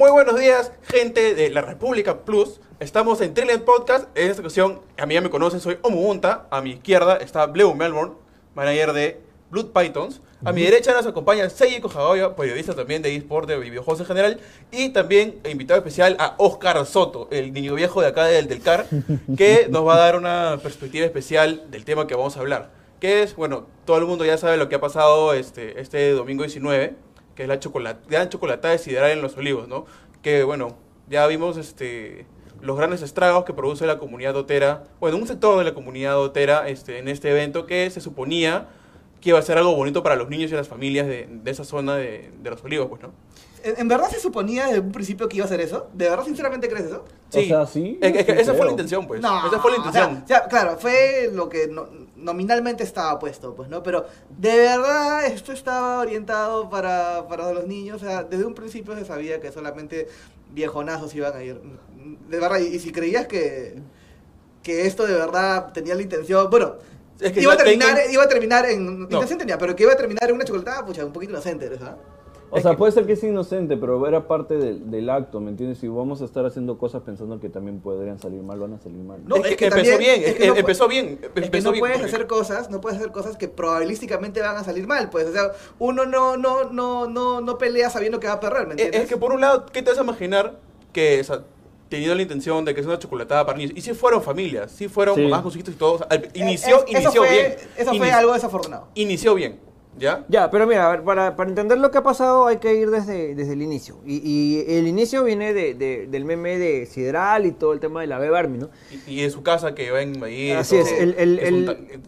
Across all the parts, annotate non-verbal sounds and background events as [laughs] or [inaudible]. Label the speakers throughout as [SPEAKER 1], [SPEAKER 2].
[SPEAKER 1] Muy buenos días, gente de la República Plus. Estamos en Trillion Podcast. En esta ocasión, a mí ya me conocen, soy Omuunta. A mi izquierda está Bleu Melbourne, manager de Blood Pythons. A mi derecha nos acompaña Seiji Kojagoya, periodista también de eSport, de videojuegos en general. Y también invitado especial a Oscar Soto, el niño viejo de acá del, del CAR, [laughs] que nos va a dar una perspectiva especial del tema que vamos a hablar. Que es, bueno, todo el mundo ya sabe lo que ha pasado este, este domingo 19, que es la chocolate, gran chocolatada de sideral en Los Olivos, ¿no? Que, bueno, ya vimos este, los grandes estragos que produce la comunidad dotera, bueno, un sector de la comunidad dotera este, en este evento que se suponía que iba a ser algo bonito para los niños y las familias de, de esa zona de, de Los Olivos, pues, ¿no?
[SPEAKER 2] ¿En en verdad se suponía desde un principio que iba a ser eso? ¿De verdad sinceramente crees eso?
[SPEAKER 1] Sí,
[SPEAKER 3] O sea, sí,
[SPEAKER 1] Es, es que
[SPEAKER 3] sí
[SPEAKER 1] esa fue la intención, pues.
[SPEAKER 2] No,
[SPEAKER 1] esa fue la
[SPEAKER 2] o sea,
[SPEAKER 1] intención.
[SPEAKER 2] o sea, claro, fue lo que no- nominalmente estaba puesto, pues, ¿no? Pero de verdad esto estaba orientado para, para los niños, o sea, desde un principio se sabía que solamente viejonazos iban a ir. De verdad, y, y si creías que, que esto de verdad tenía la intención, bueno,
[SPEAKER 1] Es que
[SPEAKER 2] iba, a terminar, iba a terminar en... Intención tenía, pero que iba a terminar en una chocolatada, pucha, un poquito inocente, ¿verdad?
[SPEAKER 3] O sea, puede ser que es inocente, pero era parte del, del acto, ¿me entiendes? Si vamos a estar haciendo cosas pensando que también podrían salir mal, van a salir mal.
[SPEAKER 1] No,
[SPEAKER 2] Es
[SPEAKER 1] es
[SPEAKER 2] que-
[SPEAKER 1] que,
[SPEAKER 2] que
[SPEAKER 1] empezó
[SPEAKER 2] también-
[SPEAKER 1] bien,
[SPEAKER 2] es que
[SPEAKER 1] que
[SPEAKER 2] no
[SPEAKER 1] empezó bien.
[SPEAKER 2] Es que
[SPEAKER 1] empezó
[SPEAKER 2] no
[SPEAKER 1] bien
[SPEAKER 2] puedes
[SPEAKER 1] porque-
[SPEAKER 2] hacer cosas, no puedes hacer cosas que probabilísticamente van a salir mal, pues, o sea, uno no, no, no, no, no pelea sabiendo que va a perder, ¿me
[SPEAKER 1] Es,
[SPEAKER 2] entiendes?
[SPEAKER 1] es que por un lado, ¿qué te vas a imaginar que o sea, teniendo la intención de que es una chocolatada para niños? Y si fueron familias, si fueron
[SPEAKER 3] Sí.
[SPEAKER 1] mamás con sus hijitos y todo. o sea, inició,
[SPEAKER 2] Eh, Es- eso
[SPEAKER 1] inició
[SPEAKER 2] fue-
[SPEAKER 1] bien.
[SPEAKER 2] Eso fue
[SPEAKER 1] Ini-
[SPEAKER 2] algo desafortunado.
[SPEAKER 1] Inició bien, ¿ya?
[SPEAKER 4] Ya, pero mira, a ver, para, para entender lo que ha pasado hay que ir desde, desde el inicio. Y, y el inicio viene de, de- del meme de Sideral y todo el tema de la Beba Army, ¿no?
[SPEAKER 1] Y, y en su casa que va a invadir.
[SPEAKER 4] Así
[SPEAKER 1] todo.
[SPEAKER 4] es, el- el-
[SPEAKER 1] Es un
[SPEAKER 4] el-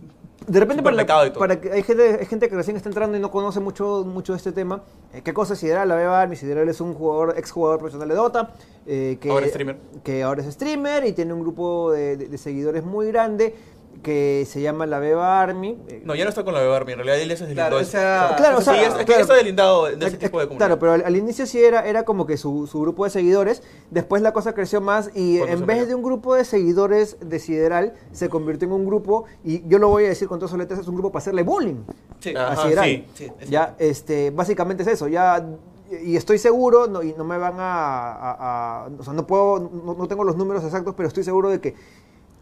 [SPEAKER 4] De repente para, la- para que hay gente, hay gente que recién está entrando y no conoce mucho, mucho de este tema. eh, ¿Qué cosa es Sideral? La Beba Army, Sideral es un jugador, exjugador profesional de Dota. eh, que,
[SPEAKER 1] Ahora es streamer.
[SPEAKER 4] Que ahora es streamer y tiene un grupo de, de- de seguidores muy grande que se llama la Beba Army. eh,
[SPEAKER 1] No, ya no está con la Beba Army, en realidad él se deslindó.
[SPEAKER 2] Claro, o sea-
[SPEAKER 4] Claro, o
[SPEAKER 1] Sí,
[SPEAKER 4] sea,
[SPEAKER 1] es, es
[SPEAKER 4] claro.
[SPEAKER 1] está deslindado de ese tipo de comunidad.
[SPEAKER 4] Claro, pero al, al inicio sí era, era como que su, su grupo de seguidores, después la cosa creció más y en vez de un grupo de seguidores de Sideral, se convirtió en un grupo, y yo lo voy a decir con todas sus letras, es un grupo para hacerle bullying
[SPEAKER 2] Sí.
[SPEAKER 4] A
[SPEAKER 1] Ajá,
[SPEAKER 4] Sideral.
[SPEAKER 1] sí.
[SPEAKER 2] Sí, es
[SPEAKER 4] ya, este, básicamente es eso, ya, y estoy seguro, no, y no me van a, a- a- o sea, no puedo, no, no tengo los números exactos, pero estoy seguro de que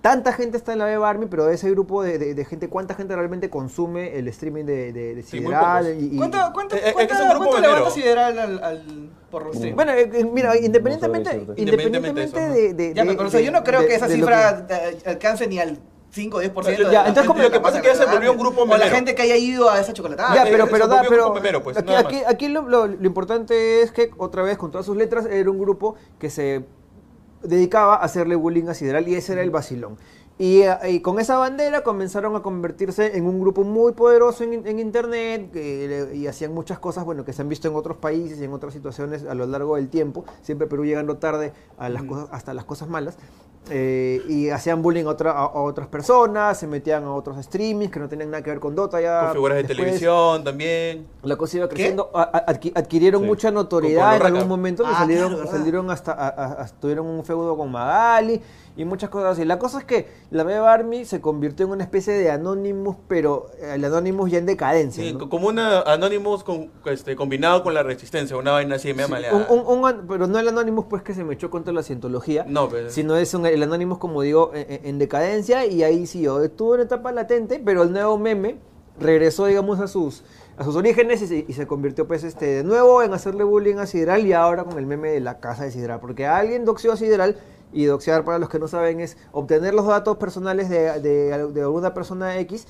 [SPEAKER 4] tanta gente está en la Beba Army, pero de ese grupo de, de- de gente, ¿cuánta gente realmente consume el streaming de, de, de
[SPEAKER 1] Sí,
[SPEAKER 4] Sideral?
[SPEAKER 1] pocos.
[SPEAKER 4] y- y-
[SPEAKER 2] ¿Cuánto, cuánto,
[SPEAKER 1] Eh, es que
[SPEAKER 2] cuánto-
[SPEAKER 1] es un grupo
[SPEAKER 2] cuánto levanta. Sideral al, al, por los streams?
[SPEAKER 4] Bueno, eh, eh, mira, independientemente,
[SPEAKER 3] decirte.
[SPEAKER 4] independientemente de, de-
[SPEAKER 2] ya,
[SPEAKER 4] de-
[SPEAKER 2] pero o sea,
[SPEAKER 4] de-
[SPEAKER 2] yo no creo
[SPEAKER 4] de-
[SPEAKER 2] que esa
[SPEAKER 4] de
[SPEAKER 2] cifra eh, alcance ni al 5 o 10% de
[SPEAKER 1] Ya,
[SPEAKER 2] la
[SPEAKER 1] entonces,
[SPEAKER 2] gente
[SPEAKER 1] lo que
[SPEAKER 2] de
[SPEAKER 1] pasa es que ya se volvió un grupo
[SPEAKER 2] O la
[SPEAKER 1] memero.
[SPEAKER 2] gente que haya ido a esa chocolatada.
[SPEAKER 4] Ya,
[SPEAKER 1] eh,
[SPEAKER 4] pero, pero, da, pero
[SPEAKER 1] primero, pues,
[SPEAKER 4] aquí, aquí,
[SPEAKER 1] más.
[SPEAKER 4] aquí lo, lo- lo importante es que, otra vez, con todas sus letras, era un grupo que se dedicaba a hacerle bullying a Sideral y ese era el vacilón. Y, eh, y con esa bandera comenzaron a convertirse en un grupo muy poderoso en, en internet que y hacían muchas cosas bueno, que se han visto en otros países y en otras situaciones a lo largo del tiempo. Siempre Perú llegando tarde a las cosas, hasta las cosas malas. Eh, y hacían bullying a, otra- a- a otras personas, se metían a otros streamings que no tenían nada que ver con Dota. Ya
[SPEAKER 1] Con figuras de televisión también.
[SPEAKER 4] La cosa iba creciendo, a- a- adqui- adquirieron
[SPEAKER 3] Sí.
[SPEAKER 4] mucha notoriedad en algún momento,
[SPEAKER 2] Ah,
[SPEAKER 4] salieron, salieron hasta, a- a- a- tuvieron un feudo con Magali y muchas cosas así. La cosa es que la Beba Army se convirtió en una especie de Anonymous, pero eh, el Anonymous ya en decadencia.
[SPEAKER 1] Sí,
[SPEAKER 4] ¿no?
[SPEAKER 1] como una Anonymous con, este, combinado con la resistencia, una vaina así media
[SPEAKER 4] Sí, un- un- un pero no el Anonymous pues que se me echó contra la cientología,
[SPEAKER 1] No, pero-
[SPEAKER 4] sino es un- el Anonymous como digo en, en- en decadencia y ahí sí yo estuvo en etapa latente, pero el nuevo meme regresó digamos a sus a sus orígenes y se, y se convirtió pues este de nuevo en hacerle bullying a Sideral y ahora con el meme de la casa de Sideral, porque alguien doxió a Sideral y doxear para los que no saben es obtener los datos personales de, de, de alguna persona X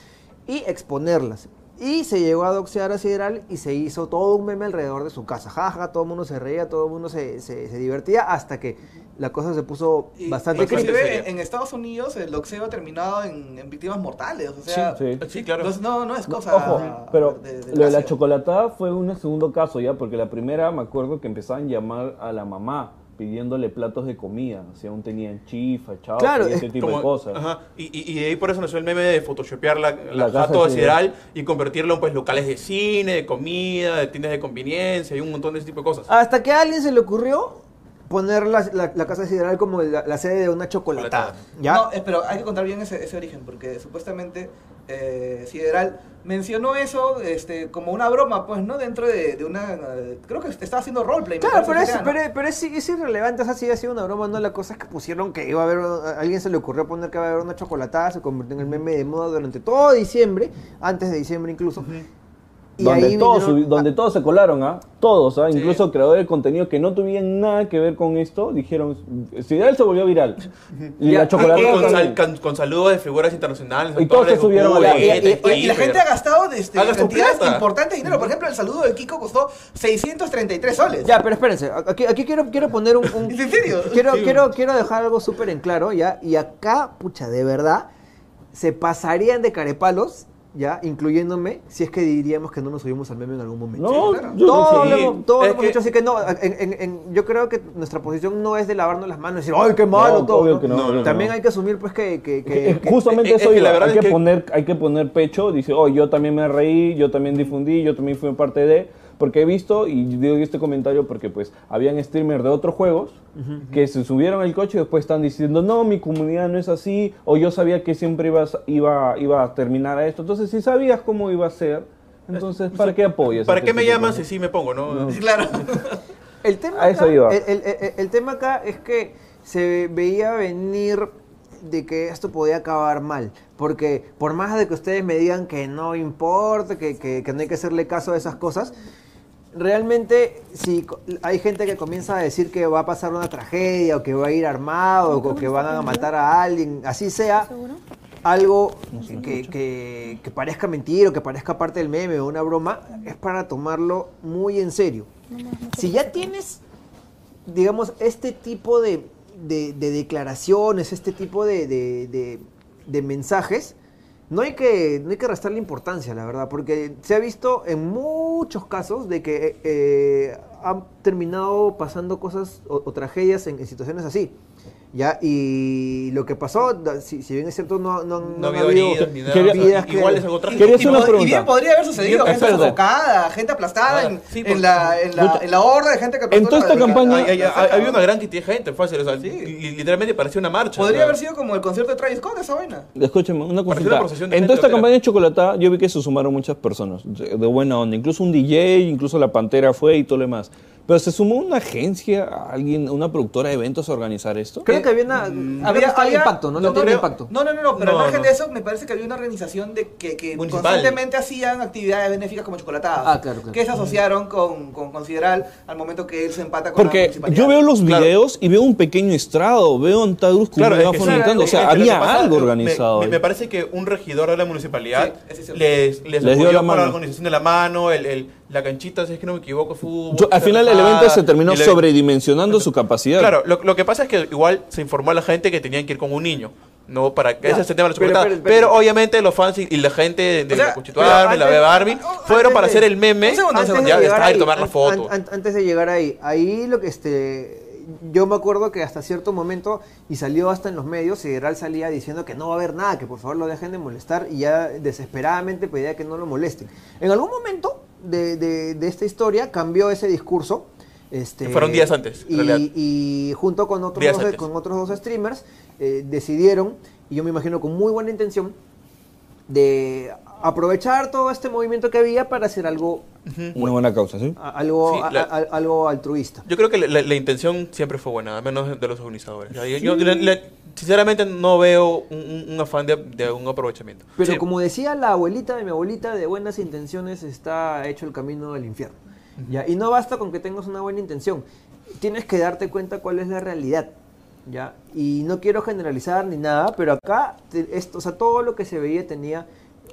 [SPEAKER 4] y exponerlas. Y se llegó a doxear a Sideral y se hizo todo un meme alrededor de su casa. Jaja, todo el mundo se reía, todo el mundo se, se- se divertía hasta que la cosa se puso
[SPEAKER 2] Y-
[SPEAKER 4] bastante
[SPEAKER 2] inclusive en Estados Unidos el doxeo ha terminado en, en víctimas mortales, o sea,
[SPEAKER 3] Sí.
[SPEAKER 1] Sí, claro.
[SPEAKER 2] no, no, no es cosa
[SPEAKER 3] Ojo, pero
[SPEAKER 2] de- de
[SPEAKER 3] lo de la chocolatada fue un segundo caso ya, porque la primera me acuerdo que empezaban a llamar a la mamá pidiéndole platos de comida, o sea, aún tenían chifa, chao,
[SPEAKER 4] Claro,
[SPEAKER 3] y ese
[SPEAKER 4] es
[SPEAKER 3] tipo de cosas.
[SPEAKER 1] ajá, Y, y, y de ahí por eso nació el meme de photoshopear la, la,
[SPEAKER 3] La casa
[SPEAKER 1] jato de y convertirlo en pues, locales de cine, de comida, de tiendas de conveniencia y un montón de ese tipo de cosas.
[SPEAKER 4] Hasta que a alguien se le ocurrió poner la, la- la casa sideral como la, la sede de una chocolatada. ¿Ya?
[SPEAKER 2] No, eh, pero hay que contar bien ese, ese origen, porque supuestamente eh, Sideral mencionó eso este, como una broma, pues, ¿no? Dentro de, de una... creo que estaba haciendo roleplay.
[SPEAKER 4] Claro, pero es, pero, pero es, es irrelevante, o sea, sí ha sido una broma, no la cosa es que pusieron que iba a haber, a alguien se le ocurrió poner que iba a haber una chocolatada, se convirtió en el meme de moda durante todo diciembre, antes de diciembre incluso. Y
[SPEAKER 3] donde, todos,
[SPEAKER 4] vinieron-
[SPEAKER 3] donde todos se colaron, ¿ah? Todos, ¿ah?
[SPEAKER 1] Sí.
[SPEAKER 3] Incluso creadores de contenido que no tuvieran nada que ver con esto, dijeron, Sideral se volvió viral. [laughs] Y la chocolatada
[SPEAKER 1] con, con
[SPEAKER 3] también.
[SPEAKER 1] sal- con- con saludos de figuras internacionales.
[SPEAKER 3] Y todos se subieron a la-
[SPEAKER 4] y- y-
[SPEAKER 2] Y la gente ha gastado este,
[SPEAKER 1] Ha gastado
[SPEAKER 2] cantidades importantes de dinero. Por ejemplo, el saludo de Kiko costó 633 soles.
[SPEAKER 4] Ya, pero espérense, aquí, aquí quiero, quiero poner un... un-
[SPEAKER 2] ¿Es [laughs] en serio?
[SPEAKER 4] quiero,
[SPEAKER 1] Sí.
[SPEAKER 4] quiero, quiero dejar algo súper en claro, ¿ya? Y acá, pucha, de verdad, se pasarían de carepalos, ¿ya? Incluyéndome, si es que diríamos que no nos subimos al meme en algún momento.
[SPEAKER 3] No,
[SPEAKER 2] claro.
[SPEAKER 3] yo
[SPEAKER 4] Todos
[SPEAKER 3] sí.
[SPEAKER 4] lo lo hemos
[SPEAKER 1] que-
[SPEAKER 4] dicho, así que no, en- en- en- yo creo que nuestra posición no es de lavarnos las manos y decir, ¡ay, qué malo
[SPEAKER 3] No,
[SPEAKER 4] todo!
[SPEAKER 3] obvio
[SPEAKER 4] ¿no?
[SPEAKER 3] que no,
[SPEAKER 4] También
[SPEAKER 3] no.
[SPEAKER 4] hay que asumir, pues, que... que, que-
[SPEAKER 3] Eh,
[SPEAKER 4] que-
[SPEAKER 3] Justamente
[SPEAKER 1] es-
[SPEAKER 3] eso
[SPEAKER 1] la verdad
[SPEAKER 3] hay
[SPEAKER 1] es
[SPEAKER 3] que,
[SPEAKER 1] que-
[SPEAKER 3] poner, hay que poner pecho, dice, oh, yo también me reí, yo también difundí, yo también fui parte de, porque he visto, y digo este comentario porque pues habían streamers de otros juegos que se subieron al coche y después están diciendo, no, mi comunidad no es así, o yo sabía que siempre iba, a- iba, iba a terminar a esto, entonces si sabías cómo iba a ser, entonces ¿para qué apoyas?
[SPEAKER 1] ¿Para
[SPEAKER 3] este
[SPEAKER 1] qué me
[SPEAKER 3] tipo de
[SPEAKER 1] llamas si sí me pongo, no? [laughs]
[SPEAKER 2] Claro. [laughs]
[SPEAKER 4] El tema,
[SPEAKER 3] A eso
[SPEAKER 4] acá,
[SPEAKER 3] iba.
[SPEAKER 4] el, el- el- el tema acá es que se veía venir de que esto podía acabar mal. Porque por más de que ustedes me digan que no importa, que, que- que no hay que hacerle caso a esas cosas, realmente si hay gente que comienza a decir que va a pasar una tragedia o que va a ir armado o que van a matar a alguien, así sea, algo que, que- que parezca mentir o que parezca parte del meme o una broma, es para tomarlo muy en serio. Si ya tienes, digamos, este tipo de, de- de declaraciones, este tipo de, mensajes, no hay, que, no hay que restarle importancia, la verdad, porque se ha visto en muchos casos de que eh, han terminado pasando cosas o, tragedias en situaciones así. ¿Ya? Y lo que pasó, si, si bien es cierto, no, no,
[SPEAKER 1] No
[SPEAKER 4] no
[SPEAKER 1] había
[SPEAKER 4] ha habido
[SPEAKER 1] heridas ni nada.
[SPEAKER 3] Quería-
[SPEAKER 1] o sea,
[SPEAKER 4] vidas que-
[SPEAKER 1] igual es algo
[SPEAKER 2] Y,
[SPEAKER 1] trágico.
[SPEAKER 3] Quería
[SPEAKER 2] y
[SPEAKER 3] hacer una
[SPEAKER 2] y bien podría haber sucedido gente
[SPEAKER 3] Espérate.
[SPEAKER 2] sofocada, gente aplastada
[SPEAKER 1] Ah,
[SPEAKER 2] en,
[SPEAKER 1] sí,
[SPEAKER 2] en
[SPEAKER 1] porque-
[SPEAKER 2] la, en, la, en la horda de gente que
[SPEAKER 3] En toda esta campaña-
[SPEAKER 1] Hay- hay-
[SPEAKER 2] la- la-
[SPEAKER 1] hay- había una gran cantidad de gente, fácil, o sea,
[SPEAKER 2] Sí.
[SPEAKER 1] li- literalmente parecía una marcha.
[SPEAKER 2] Podría haber sido como el concierto de Travis Scott, esa vaina.
[SPEAKER 3] Escúchame, una cosita.
[SPEAKER 1] una procesión de
[SPEAKER 3] En toda esta campaña de chocolatada, yo vi que se sumaron muchas personas, de, de buena onda. Incluso un DJ, incluso la Pantera fue y todo lo demás. Pero se sumó una agencia, alguien, una productora de eventos a organizar esto.
[SPEAKER 4] Creo que había una. que estaba el impacto, ¿no?
[SPEAKER 1] no
[SPEAKER 4] No tenía
[SPEAKER 1] creo-
[SPEAKER 4] impacto.
[SPEAKER 2] No, no, no, no, pero
[SPEAKER 1] No,
[SPEAKER 2] al margen
[SPEAKER 1] no.
[SPEAKER 2] de eso, me parece que había una organización de que, que
[SPEAKER 1] Municipal.
[SPEAKER 2] constantemente hacían actividades benéficas como chocolatadas.
[SPEAKER 4] Ah, claro, claro.
[SPEAKER 2] Que se asociaron con, con Consideral al momento que él se empata con la
[SPEAKER 3] Porque
[SPEAKER 2] municipalidad.
[SPEAKER 3] yo veo los
[SPEAKER 1] Claro.
[SPEAKER 3] videos y veo un pequeño estrado, veo un Tadrus con
[SPEAKER 1] Claro, es que
[SPEAKER 3] gritando. O sea, había
[SPEAKER 1] pasa,
[SPEAKER 3] algo
[SPEAKER 1] me-
[SPEAKER 3] organizado.
[SPEAKER 1] Me, me parece que un regidor de la municipalidad
[SPEAKER 2] Sí,
[SPEAKER 1] les, les,
[SPEAKER 3] Les dio la mano.
[SPEAKER 1] la organización de la mano, el, el- la canchita, si es que no me equivoco, fue...
[SPEAKER 3] Yo- al final el evento se terminó sobredimensionando su capacidad.
[SPEAKER 1] Claro, lo, lo que pasa es que igual se informó a la gente que tenían que ir con un niño. No, para que ese es el tema de la
[SPEAKER 4] pero-
[SPEAKER 1] chocolatada.
[SPEAKER 4] pero-
[SPEAKER 1] Pero,
[SPEAKER 4] pero-
[SPEAKER 1] obviamente los fans y, y la gente de, de
[SPEAKER 2] O sea,
[SPEAKER 1] la Army, la Beba Army,
[SPEAKER 4] antes
[SPEAKER 1] fueron para
[SPEAKER 4] de-
[SPEAKER 1] hacer el meme.
[SPEAKER 2] un segundo, un
[SPEAKER 4] Antes
[SPEAKER 2] segundo.
[SPEAKER 4] de
[SPEAKER 1] ya, y
[SPEAKER 4] ahí,
[SPEAKER 1] tomar la foto.
[SPEAKER 4] an- an- antes de llegar ahí, ahí lo que este. Yo me acuerdo que hasta cierto momento, y salió hasta en los medios, Federal salía diciendo que no va a haber nada, que por favor lo dejen de molestar, y ya desesperadamente pedía que no lo molesten. En algún momento de, de- de esta historia cambió ese discurso. Este,
[SPEAKER 1] Fueron días antes,
[SPEAKER 4] y, junto con otros, dos, con otros dos streamers, eh, decidieron, y yo me imagino con muy buena intención, de aprovechar todo este movimiento que había para hacer algo,
[SPEAKER 3] Una buena causa, ¿sí?
[SPEAKER 4] a- algo,
[SPEAKER 1] Sí,
[SPEAKER 4] a-
[SPEAKER 1] la-
[SPEAKER 4] a- algo altruista.
[SPEAKER 1] Yo creo que la, la- la intención siempre fue buena, al menos de los organizadores. Yo, yo- sinceramente no veo un, un- afán de, de un aprovechamiento.
[SPEAKER 4] Pero
[SPEAKER 1] Sí.
[SPEAKER 4] como decía la abuelita de mi abuelita, de buenas intenciones está hecho el camino del infierno. ¿ya? Y no basta con que tengas una buena intención, tienes que darte cuenta cuál es la realidad. ¿ya? Y no quiero generalizar ni nada, pero acá te- esto, o sea, todo lo que se veía tenía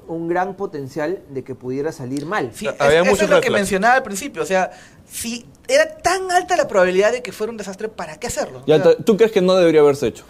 [SPEAKER 4] un gran potencial de que pudiera salir mal.
[SPEAKER 2] Sí, es-
[SPEAKER 1] había
[SPEAKER 2] eso es lo que mencionaba al principio. O sea, si era tan alta la probabilidad de que fuera un desastre, ¿para qué hacerlo?
[SPEAKER 3] Ya
[SPEAKER 2] O sea,
[SPEAKER 3] te- ¿Tú crees que no debería haberse hecho?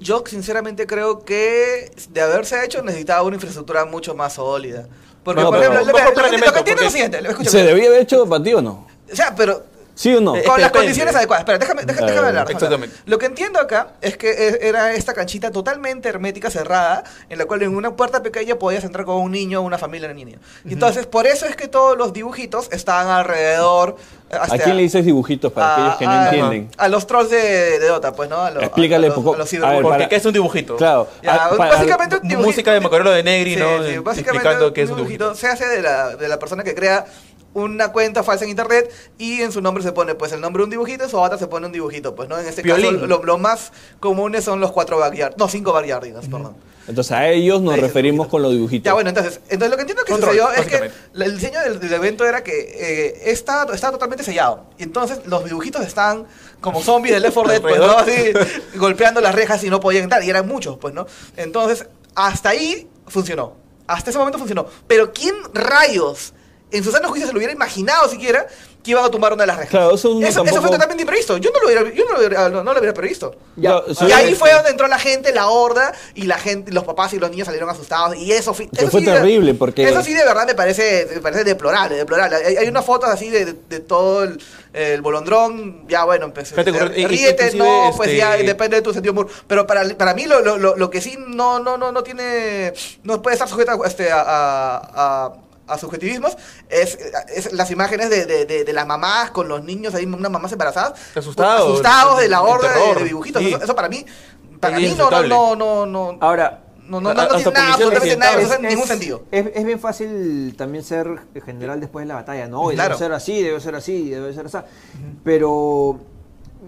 [SPEAKER 2] yo sinceramente creo que de haberse hecho necesitaba una infraestructura mucho más sólida. Porque,
[SPEAKER 3] No,
[SPEAKER 2] por
[SPEAKER 3] pero-
[SPEAKER 2] ejemplo, lo, que- lo que-
[SPEAKER 1] planeamiento,
[SPEAKER 2] lo que entiendo es lo siguiente. escúchame.
[SPEAKER 3] ¿Se debía haber hecho para ti o no?
[SPEAKER 2] O sea, pero
[SPEAKER 3] ¿Sí o no?
[SPEAKER 1] Eh,
[SPEAKER 2] Con las condiciones adecuadas. Espera, déjame, déjame, déjame hablar.
[SPEAKER 1] exactamente.
[SPEAKER 2] Lo que entiendo acá es que e- era esta canchita totalmente hermética, cerrada, en la cual en una puerta pequeña podías entrar con un niño o una familia de niño. Y entonces, por eso es que todos los dibujitos estaban alrededor. eh,
[SPEAKER 3] ¿A
[SPEAKER 2] hasta-
[SPEAKER 3] quién le dices dibujitos para
[SPEAKER 2] a-
[SPEAKER 3] aquellos que no
[SPEAKER 2] a-
[SPEAKER 3] entienden?
[SPEAKER 2] A los trolls de, de Dota, pues, ¿no? A los,
[SPEAKER 3] Explícale
[SPEAKER 2] a, los,
[SPEAKER 3] poco-
[SPEAKER 2] a
[SPEAKER 3] a.
[SPEAKER 1] Porque ¿qué es un dibujito?
[SPEAKER 3] Claro.
[SPEAKER 2] Ya,
[SPEAKER 3] ah, para-
[SPEAKER 2] básicamente un dibujito-
[SPEAKER 1] Música de Macarelo de Negri,
[SPEAKER 2] Sí,
[SPEAKER 1] ¿no?
[SPEAKER 2] sí, básicamente
[SPEAKER 1] Explicando qué es un
[SPEAKER 2] dibujito
[SPEAKER 1] dibujito.
[SPEAKER 2] se hace de la, de la persona que crea una cuenta falsa en internet y en su nombre se pone pues el nombre de un dibujito, en su avatar se pone un dibujito, pues no en este
[SPEAKER 1] Piolín.
[SPEAKER 2] caso lo, lo más comunes son los cuatro backyard, no cinco backyardigans, perdón.
[SPEAKER 3] Entonces a ellos nos referimos con los dibujitos.
[SPEAKER 2] Ya bueno, entonces, entonces lo que entiendo que
[SPEAKER 1] Control,
[SPEAKER 2] sucedió es que el diseño del, del evento era que eh, estaba, estaba totalmente sellado. Y entonces los dibujitos estaban como zombies de Left 4 Dead, pues, ¿no? Así, golpeando las rejas y no podían entrar. Y eran muchos, pues, ¿no? Entonces, hasta ahí funcionó. Hasta ese momento funcionó. Pero ¿quién rayos en su sano juicio se lo hubiera imaginado siquiera que iban a tumbar una de las rejas?
[SPEAKER 3] Claro, eso
[SPEAKER 2] eso, eso
[SPEAKER 3] tampoco-
[SPEAKER 2] fue totalmente imprevisto. Yo no lo hubiera, yo no lo hubiera, no, no lo hubiera previsto.
[SPEAKER 3] Ya,
[SPEAKER 2] Y ahí fue donde entró la gente, la horda, y la gente, los papás y los niños salieron asustados. Y eso,
[SPEAKER 3] Que
[SPEAKER 2] eso
[SPEAKER 3] fue
[SPEAKER 2] sí de-
[SPEAKER 3] terrible, porque-
[SPEAKER 2] Eso sí de verdad me parece, me parece deplorable, deplorable. Hay, hay unas fotos así de, de- de todo el, el bolondrón, ya bueno, empecé.
[SPEAKER 1] Y- y-
[SPEAKER 2] ríete, no, pues
[SPEAKER 1] este-
[SPEAKER 2] ya depende de tu sentido de humor. Pero para, para mí lo, lo, lo, lo que sí no, no, no, no tiene, no puede estar sujeta este, a, a, a- a subjetivismos es, es las imágenes de, de, de, de las mamás con los niños ahí, unas mamás embarazadas
[SPEAKER 1] Asustados,
[SPEAKER 2] asustados de la horda de, dibujitos.
[SPEAKER 1] sí.
[SPEAKER 2] Eso, eso para mí, para
[SPEAKER 1] Es
[SPEAKER 2] mí no, no, no, no, no,
[SPEAKER 4] Ahora,
[SPEAKER 2] no, no, no, no tiene nada, absolutamente nada, no tiene ningún sentido.
[SPEAKER 4] Es, es bien fácil también ser general después de la batalla, ¿no? Y
[SPEAKER 2] Claro.
[SPEAKER 4] Debe ser así, debe ser así, debe ser así. Pero,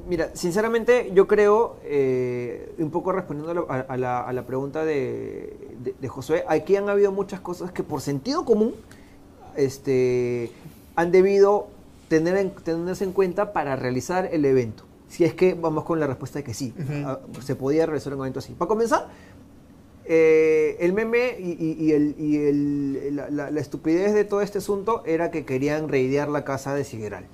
[SPEAKER 4] mira, sinceramente yo creo, eh, un poco respondiendo a la, a la- a la pregunta de, de- de Josué, aquí han habido muchas cosas que por sentido común este, han debido tener en- tenerse en cuenta para realizar el evento. Si es que vamos con la respuesta de que sí, ah, se podía realizar un evento así. Para comenzar, eh, el meme y, y- y el- y el- la, la- la estupidez de todo este asunto era que querían reidear la casa de Sideral.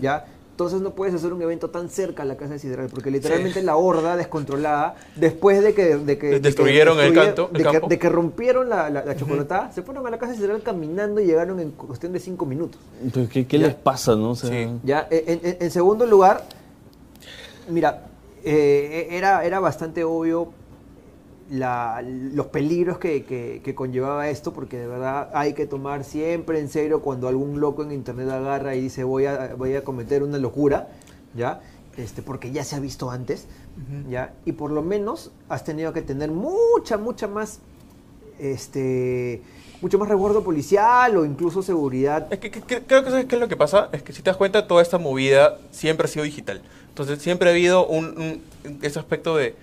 [SPEAKER 4] ¿Ya? Entonces no puedes hacer un evento tan cerca a la casa de Sideral, porque literalmente la horda descontrolada, después de que... De que de que
[SPEAKER 1] Destruyeron el canto- el
[SPEAKER 4] de que-
[SPEAKER 1] campo.
[SPEAKER 4] de que rompieron la, la, la chocolatada, se fueron a la casa de Sideral caminando y llegaron en cuestión de cinco minutos.
[SPEAKER 3] Entonces, ¿qué, qué les pasa, no? O sea,
[SPEAKER 1] Sí.
[SPEAKER 4] Ya, en, en- en segundo lugar, mira, eh, era, era bastante obvio la- los peligros que, que- que conllevaba esto, porque de verdad hay que tomar siempre en serio cuando algún loco en internet agarra y dice voy a, voy a cometer una locura, ¿ya? Este, porque ya se ha visto antes, ¿ya? Y por lo menos has tenido que tener mucha, mucha más, este, mucho más resguardo policial o incluso seguridad
[SPEAKER 1] Es que, que- que- creo que sabes qué es lo que pasa, es que si te das cuenta, toda esta movida siempre ha sido digital. Entonces siempre ha habido un, un- ese aspecto de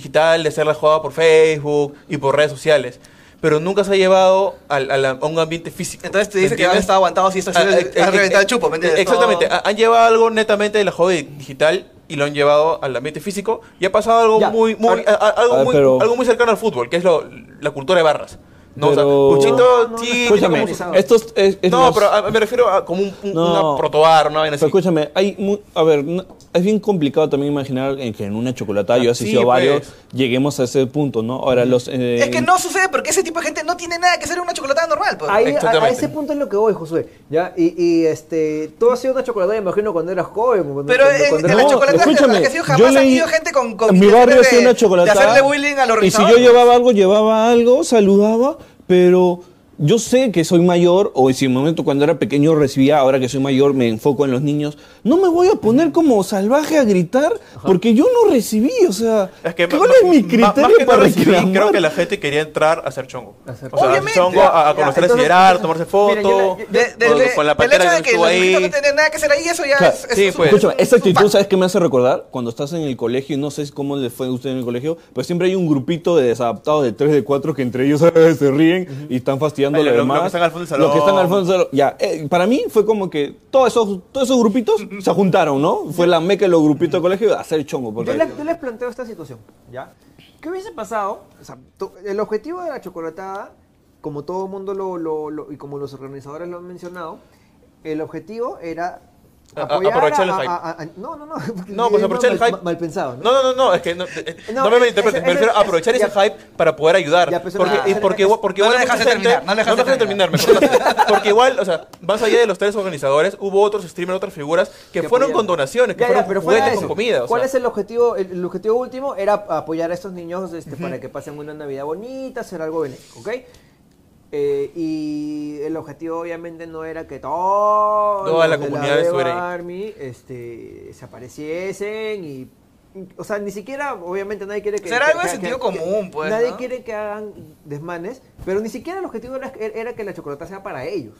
[SPEAKER 1] digital, de ser la jugada por Facebook y por redes sociales. Pero nunca se ha llevado al- a, la- a un ambiente físico.
[SPEAKER 2] Entonces te dice que han estado aguantados y esto
[SPEAKER 1] Ah,
[SPEAKER 2] ha
[SPEAKER 1] eh, eh,
[SPEAKER 2] reventado
[SPEAKER 1] eh,
[SPEAKER 2] el chupo, ¿me entiendes?
[SPEAKER 1] Exactamente.
[SPEAKER 2] Todo-
[SPEAKER 1] Han llevado algo netamente de la joda digital y lo han llevado al ambiente físico y ha pasado algo
[SPEAKER 4] Ya.
[SPEAKER 1] muy, muy,
[SPEAKER 4] Ahora-
[SPEAKER 1] a- a- algo,
[SPEAKER 3] a ver,
[SPEAKER 1] muy
[SPEAKER 3] pero-
[SPEAKER 1] algo muy cercano al fútbol, que es lo- la cultura de barras. No,
[SPEAKER 3] Pero-
[SPEAKER 1] o sea, Cuchito
[SPEAKER 4] No, no,
[SPEAKER 1] sí,
[SPEAKER 4] no,
[SPEAKER 1] tiene
[SPEAKER 3] Escúchame,
[SPEAKER 1] como su-
[SPEAKER 3] esto es, es- es
[SPEAKER 1] no,
[SPEAKER 3] más-
[SPEAKER 1] pero a- me refiero a como un, un-
[SPEAKER 3] No.
[SPEAKER 1] una protobar, una vaina
[SPEAKER 3] Pero
[SPEAKER 1] así.
[SPEAKER 3] escúchame, hay mu- a ver, no- es bien complicado también imaginar en que en una chocolatada, yo he
[SPEAKER 1] Sí,
[SPEAKER 3] asistido a varios,
[SPEAKER 1] pues.
[SPEAKER 3] lleguemos a ese punto, ¿no? Ahora, los... eh,
[SPEAKER 2] Es que no sucede porque ese tipo de gente no tiene nada que hacer en una chocolatada normal. pues.
[SPEAKER 4] Ahí, a, ese punto es lo que voy, Josué. ¿ya? Y, y, este, tú has sido una chocolatada, imagino, cuando eras joven. Cuando,
[SPEAKER 2] Pero
[SPEAKER 4] cuando-
[SPEAKER 2] en,
[SPEAKER 4] cuando
[SPEAKER 2] en la
[SPEAKER 3] No,
[SPEAKER 2] chocolatada
[SPEAKER 3] escúchame,
[SPEAKER 2] que he sido jamás han
[SPEAKER 3] leí-
[SPEAKER 2] ido gente con, con
[SPEAKER 3] en mi barrio
[SPEAKER 2] de,
[SPEAKER 3] hacía una
[SPEAKER 2] de
[SPEAKER 3] chocolatada.
[SPEAKER 2] hacerle bullying a los
[SPEAKER 3] Y si yo llevaba algo, llevaba algo, saludaba, pero yo sé que soy mayor, o si en un momento cuando era pequeño recibía, ahora que soy mayor me enfoco en los niños, no me voy a poner como salvaje a gritar porque yo no recibí, o sea,
[SPEAKER 1] Es que
[SPEAKER 3] ¿cuál es mi criterio
[SPEAKER 1] más que no
[SPEAKER 3] para
[SPEAKER 1] recibí,
[SPEAKER 3] reclamar?
[SPEAKER 1] creo que la gente quería entrar a hacer chongo.
[SPEAKER 4] A hacer
[SPEAKER 1] O sea,
[SPEAKER 2] Obviamente.
[SPEAKER 1] chongo, a, a
[SPEAKER 4] Ya,
[SPEAKER 1] conocer a
[SPEAKER 4] entonces-
[SPEAKER 1] Sideral, tomarse foto,
[SPEAKER 4] Mira, yo- yo-
[SPEAKER 2] De, de-
[SPEAKER 1] con,
[SPEAKER 2] de-
[SPEAKER 1] con la pantera que
[SPEAKER 2] de que
[SPEAKER 1] estuvo ahí.
[SPEAKER 2] no tienen nada que hacer ahí, eso ya
[SPEAKER 3] Claro,
[SPEAKER 2] es, es
[SPEAKER 1] sí,
[SPEAKER 2] un-
[SPEAKER 1] pues.
[SPEAKER 3] Escúchame, esa actitud. ¿sabes qué me hace recordar? Cuando estás en el colegio, y no sé cómo le fue a usted en el colegio, pero siempre hay un grupito de desadaptados de 3, de 4 que entre ellos [laughs] se ríen y están fastidiando los
[SPEAKER 1] lo- lo
[SPEAKER 3] demás.
[SPEAKER 1] que están al fondo del salón.
[SPEAKER 3] Los que están al fondo del salón. Ya, eh, para mí fue como que todos esos, todos esos grupitos se juntaron, ¿no? Fue la meca de los grupitos de colegio a hacer chongo. Porque,
[SPEAKER 4] Yo les, yo les planteo esta situación, ¿ya? ¿Qué hubiese pasado? O sea, to- el objetivo de la chocolatada, como todo el mundo lo, lo- lo- y como los organizadores lo han mencionado, el objetivo era
[SPEAKER 1] aprovechar el hype.
[SPEAKER 4] a- a- a- no, no, no. [laughs] porque
[SPEAKER 1] No, pues
[SPEAKER 4] es
[SPEAKER 1] aprovechar el
[SPEAKER 4] mal-
[SPEAKER 1] hype.
[SPEAKER 4] Mal pensado, ¿no?
[SPEAKER 1] No, no, no, no, es que no, eh,
[SPEAKER 4] No,
[SPEAKER 1] no me malinterpretes, me refiero a aprovechar
[SPEAKER 4] ya-
[SPEAKER 1] ese hype para poder ayudar.
[SPEAKER 4] Ya,
[SPEAKER 1] porque,
[SPEAKER 4] ese-
[SPEAKER 1] porque, igual- porque
[SPEAKER 5] no
[SPEAKER 1] igual
[SPEAKER 5] le
[SPEAKER 1] hay mucha
[SPEAKER 5] dejas de
[SPEAKER 1] gente-
[SPEAKER 5] terminar, no le dejas
[SPEAKER 1] no terminar. Porque igual, o sea, más allá de los tres organizadores, hubo otros streamers, otras figuras que,
[SPEAKER 4] Que
[SPEAKER 1] fueron
[SPEAKER 4] apoyaron.
[SPEAKER 1] con donaciones, que
[SPEAKER 4] Ya, ya,
[SPEAKER 1] fueron
[SPEAKER 4] pero fuera
[SPEAKER 1] juguetes con comida. o
[SPEAKER 4] ¿Cuál
[SPEAKER 1] sea.
[SPEAKER 4] es el objetivo? El, el objetivo último era apoyar a estos niños este, para que pasen una Navidad bonita, hacer algo benéfico, ¿ok? Eh, y el objetivo obviamente no era que todos
[SPEAKER 1] Toda la
[SPEAKER 4] de
[SPEAKER 1] comunidad estuviera ahí.
[SPEAKER 4] Army este, se apareciesen y o sea, ni siquiera, obviamente nadie quiere que...
[SPEAKER 5] Será algo de sentido
[SPEAKER 4] que-
[SPEAKER 5] común, pues,
[SPEAKER 4] Nadie
[SPEAKER 5] ¿no?
[SPEAKER 4] quiere que hagan desmanes, pero ni siquiera el objetivo era, era que la chocolata sea para ellos.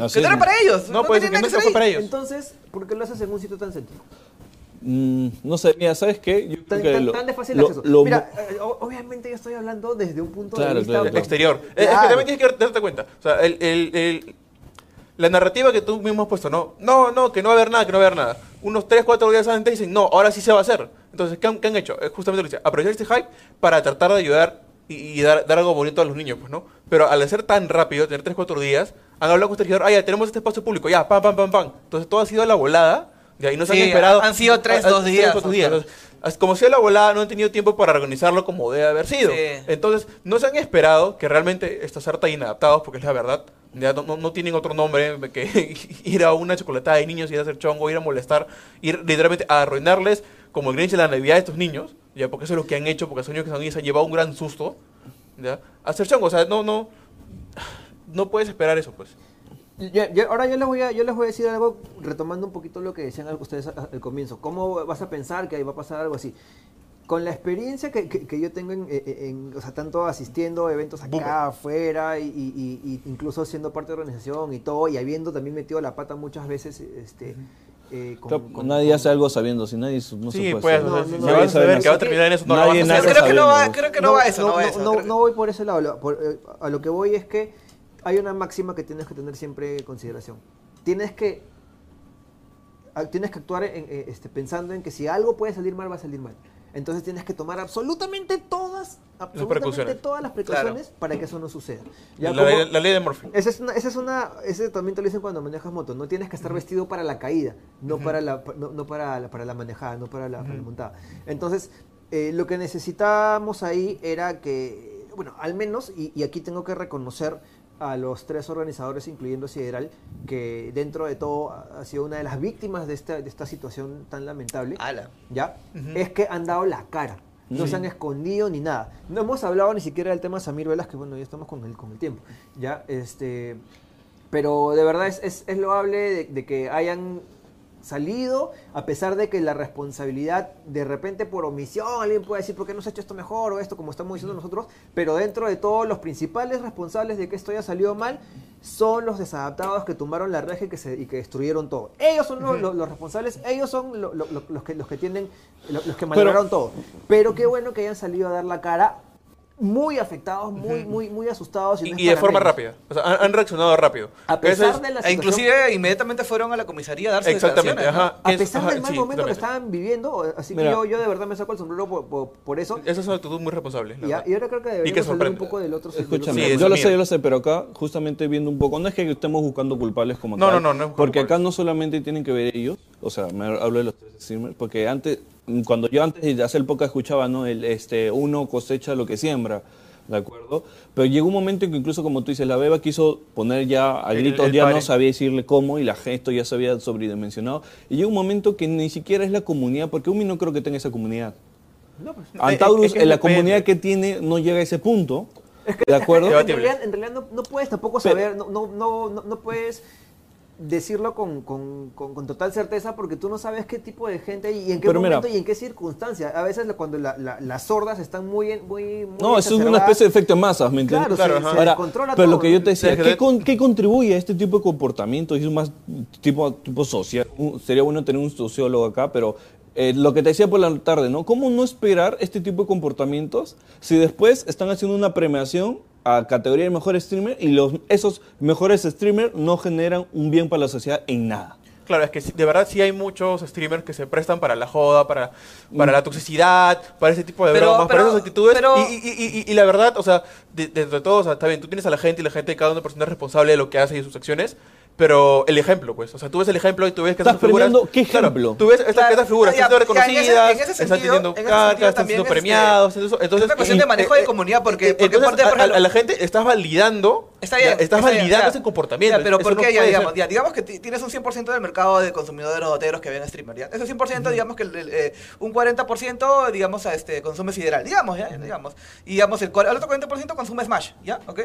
[SPEAKER 3] Así
[SPEAKER 5] Que no era para ellos.
[SPEAKER 1] No, pues, que no para ellos.
[SPEAKER 4] Entonces, ¿por qué lo haces en un sitio tan céntrico?
[SPEAKER 3] Mm, no sé, mira, ¿sabes qué? Yo
[SPEAKER 4] Tan,
[SPEAKER 3] creo que
[SPEAKER 4] tan-
[SPEAKER 3] lo-
[SPEAKER 4] tan de fácil
[SPEAKER 3] lo-
[SPEAKER 4] acceso.
[SPEAKER 3] lo-
[SPEAKER 4] Mira, eh, obviamente yo estoy hablando desde un punto
[SPEAKER 3] Claro,
[SPEAKER 4] de vista
[SPEAKER 3] claro, claro.
[SPEAKER 1] exterior. Es- Es que también tienes que darte cuenta. O sea, el, el- el- la narrativa que tú mismo has puesto, no, no, no, que no va a haber nada, que no va a haber nada. Unos 3, 4 días antes dicen, no, ahora sí se va a hacer. Entonces, ¿qué han, qué han hecho? Es justamente lo que decía, aprovechar este hype para tratar de ayudar y, y dar, dar algo bonito a los niños, pues, ¿no? Pero al hacer tan rápido, tener 3, 4 días, han hablado con este regidor, ah, ya tenemos este espacio público, ya, pam, pam, pam, pam. Entonces, todo ha sido a la volada, ya, y no se
[SPEAKER 5] Sí,
[SPEAKER 1] han esperado.
[SPEAKER 5] han sido tres, dos días, o
[SPEAKER 1] días. como sea la volada, no han tenido tiempo para organizarlo como debe haber sido.
[SPEAKER 5] Sí.
[SPEAKER 1] Entonces, no se han esperado que realmente estos ser tan inadaptados, porque es la verdad, ya no, no- tienen otro nombre que [laughs] ir a una chocolatada de niños, ir a hacer chongo, ir a molestar, ir literalmente a arruinarles como el Grinch de la Navidad de estos niños, ya porque eso es lo que han hecho, porque son niños que han, se han llevado un gran susto, ya, hacer chongo, o sea, no, no, no puedes esperar eso, pues.
[SPEAKER 4] Ya- ya- ahora yo les, voy a, yo les voy a decir algo retomando un poquito lo que decían ustedes al comienzo. ¿Cómo vas a pensar que ahí va a pasar algo así? Con la experiencia que, que- que yo tengo, en, en- en- o sea, tanto asistiendo a eventos acá afuera y, y- y- y incluso siendo parte de la organización y todo, y habiendo también metido la pata muchas veces este, eh, con,
[SPEAKER 3] Claro,
[SPEAKER 4] con-
[SPEAKER 3] nadie
[SPEAKER 4] con-
[SPEAKER 3] hace algo sabiendo, si nadie no
[SPEAKER 1] sí,
[SPEAKER 3] se puede
[SPEAKER 1] pues,
[SPEAKER 4] No, no, no,
[SPEAKER 3] nadie
[SPEAKER 1] saber
[SPEAKER 3] sabe
[SPEAKER 1] que va a
[SPEAKER 3] eso.
[SPEAKER 1] terminar en eso, no
[SPEAKER 3] Nadie
[SPEAKER 1] lo vas a
[SPEAKER 3] nace
[SPEAKER 1] hacer.
[SPEAKER 5] Creo que no va, creo que no va a eso, no, va eso.
[SPEAKER 4] voy por ese lado. lo- por- eh, a lo que voy es que hay una máxima que tienes que tener siempre en consideración. Tienes que, a- tienes que actuar en- eh, este, pensando en que si algo puede salir mal, va a salir mal. Entonces tienes que tomar absolutamente todas, absolutamente
[SPEAKER 1] precauciones.
[SPEAKER 4] todas las precauciones para que eso no suceda. Ya
[SPEAKER 1] La,
[SPEAKER 4] como-
[SPEAKER 1] ley- la ley de Murphy.
[SPEAKER 4] esa es una, esa es una, ese también te lo dicen cuando manejas moto. No tienes que estar vestido para la caída, no para la, no, no para la, para la manejada, no para la, para la montada. Entonces, eh, lo que necesitábamos ahí era que, bueno, al menos, y, y aquí tengo que reconocer a los tres organizadores, incluyendo Sideral, que dentro de todo ha sido una de las víctimas de esta, de esta situación tan lamentable.
[SPEAKER 5] Ala.
[SPEAKER 4] ¿ya? Es que han dado la cara. No se han escondido ni nada. No hemos hablado ni siquiera del tema de Samir Velas, que bueno, ya estamos con el, con el tiempo. ¿ya? Este, pero de verdad es, es, es loable de, de que hayan salido, a pesar de que la responsabilidad, de repente por omisión, alguien puede decir, ¿por qué no se ha hecho esto mejor o esto, como estamos diciendo nosotros? Pero dentro de todos los principales responsables de que esto haya salido mal, son los desadaptados que tumbaron la reja y que, se, y que destruyeron todo. Ellos son los, los- los responsables, ellos son lo- lo- lo- los, que, los que los que malograron todo. Pero qué bueno que hayan salido a dar la cara muy afectados, muy, muy, muy asustados.
[SPEAKER 1] Y,
[SPEAKER 4] no es
[SPEAKER 1] y de forma
[SPEAKER 4] menos.
[SPEAKER 1] rápida. O sea, han, han reaccionado rápido.
[SPEAKER 4] A pesar
[SPEAKER 1] es-
[SPEAKER 4] de la
[SPEAKER 5] E
[SPEAKER 4] situación-
[SPEAKER 5] inclusive inmediatamente fueron a la comisaría a darse
[SPEAKER 1] Exactamente, ajá.
[SPEAKER 4] A
[SPEAKER 1] Es-
[SPEAKER 4] pesar
[SPEAKER 1] ajá,
[SPEAKER 4] del mal
[SPEAKER 1] sí,
[SPEAKER 4] momento que estaban viviendo, así
[SPEAKER 3] Mira.
[SPEAKER 4] que yo, yo de verdad me saco el sombrero por, por- por eso.
[SPEAKER 1] Esa es una actitud muy responsable.
[SPEAKER 4] Y, a-
[SPEAKER 1] verdad.
[SPEAKER 4] y ahora creo que
[SPEAKER 1] que
[SPEAKER 4] deberíamos hablar un poco del otro del otro
[SPEAKER 3] Escúchame,
[SPEAKER 1] Sí,
[SPEAKER 3] yo lo sé, yo lo sé, pero acá justamente viendo un poco, no es que estemos buscando culpables como
[SPEAKER 1] No,
[SPEAKER 3] tal,
[SPEAKER 1] no, no, no
[SPEAKER 3] porque acá no solamente tienen que ver ellos, o sea, me hablo de los tres streamers, porque antes, cuando yo antes de hacer el podcast escuchaba, ¿no? El, este, uno cosecha lo que siembra, ¿de acuerdo? Pero llegó un momento en que incluso, como tú dices, la beba quiso poner ya a
[SPEAKER 1] El-
[SPEAKER 3] gritos,
[SPEAKER 1] el
[SPEAKER 3] ya no sabía decirle cómo, y la gesto ya se había sobredimensionado, y llegó un momento que ni siquiera es la comunidad, porque Umi no creo que tenga esa comunidad.
[SPEAKER 4] No, pues,
[SPEAKER 3] Antaurus,
[SPEAKER 1] es que
[SPEAKER 3] en la
[SPEAKER 1] depende.
[SPEAKER 3] comunidad que tiene, no llega a ese punto, ¿de
[SPEAKER 4] en,
[SPEAKER 3] acuerdo?
[SPEAKER 1] Debatible.
[SPEAKER 4] realidad, en realidad no, no puedes tampoco
[SPEAKER 3] Pero-
[SPEAKER 4] saber, no, no, no, no puedes decirlo con, con, con, con total certeza porque tú no sabes qué tipo de gente y en qué
[SPEAKER 3] Pero mira-
[SPEAKER 4] momento y en qué circunstancia. A veces cuando la- la- las sordas están muy, en- muy, muy
[SPEAKER 3] No, eso es una especie de efecto de masas, ¿me entiendes?
[SPEAKER 4] Claro,
[SPEAKER 1] Claro,
[SPEAKER 4] se, se
[SPEAKER 3] Ahora, pero
[SPEAKER 4] todo.
[SPEAKER 3] lo que yo te decía, ¿qué, con- qué contribuye a este tipo de comportamiento? Es más tipo, tipo social. Un- Sería bueno tener un sociólogo acá, pero eh, lo que te decía por la tarde, ¿no? ¿Cómo no esperar este tipo de comportamientos si después están haciendo una premiación a categoría de mejor streamer y los, esos mejores streamers no generan un bien para la sociedad en nada?
[SPEAKER 1] Claro, es que de verdad sí hay muchos streamers que se prestan para la joda, para, para la toxicidad, para ese tipo de
[SPEAKER 5] Pero-
[SPEAKER 1] bromas, para esas actitudes.
[SPEAKER 5] pero-
[SPEAKER 1] Y, y- y- y- y la verdad, o sea, de- dentro de todo, o sea, está bien, tú tienes a la gente y la gente, cada una persona es responsable de lo que hace y de sus acciones, Pero el ejemplo, pues. O sea, tú ves el ejemplo y tú ves que
[SPEAKER 3] Estás
[SPEAKER 1] estas figuras.
[SPEAKER 3] ¿qué
[SPEAKER 1] Claro,
[SPEAKER 3] ejemplo?
[SPEAKER 1] tú ves estas,
[SPEAKER 2] Claro,
[SPEAKER 1] estas figuras
[SPEAKER 2] ya,
[SPEAKER 1] están siendo
[SPEAKER 2] ya, en ese-
[SPEAKER 1] reconocidas,
[SPEAKER 2] en ese
[SPEAKER 1] están
[SPEAKER 2] sentido-
[SPEAKER 1] teniendo
[SPEAKER 2] en ese
[SPEAKER 1] cargas,
[SPEAKER 2] sentido
[SPEAKER 1] están siendo
[SPEAKER 2] este,
[SPEAKER 1] premiados. Entonces, entonces,
[SPEAKER 2] una cuestión de manejo de comunidad, porque- porque
[SPEAKER 1] entonces,
[SPEAKER 2] parte, por
[SPEAKER 1] a- a,
[SPEAKER 2] ejemplo-
[SPEAKER 1] a la gente estás validando.
[SPEAKER 2] Está bien.
[SPEAKER 1] ya, estás
[SPEAKER 2] está bien,
[SPEAKER 1] validando
[SPEAKER 2] ya.
[SPEAKER 1] ese comportamiento.
[SPEAKER 2] Ya, pero ¿por
[SPEAKER 1] no
[SPEAKER 2] qué? Ya,
[SPEAKER 1] puede
[SPEAKER 2] digamos, ya, digamos que ti- tienes un 100% del mercado de consumidores doteros que ven streamer, ¿ya? Ese 100%, digamos que el- el, eh, un 40%, digamos, a este, consume sideral, digamos, ¿ya? Digamos. Y digamos, el, el otro 40% consume Smash, ¿ya? ¿Ok?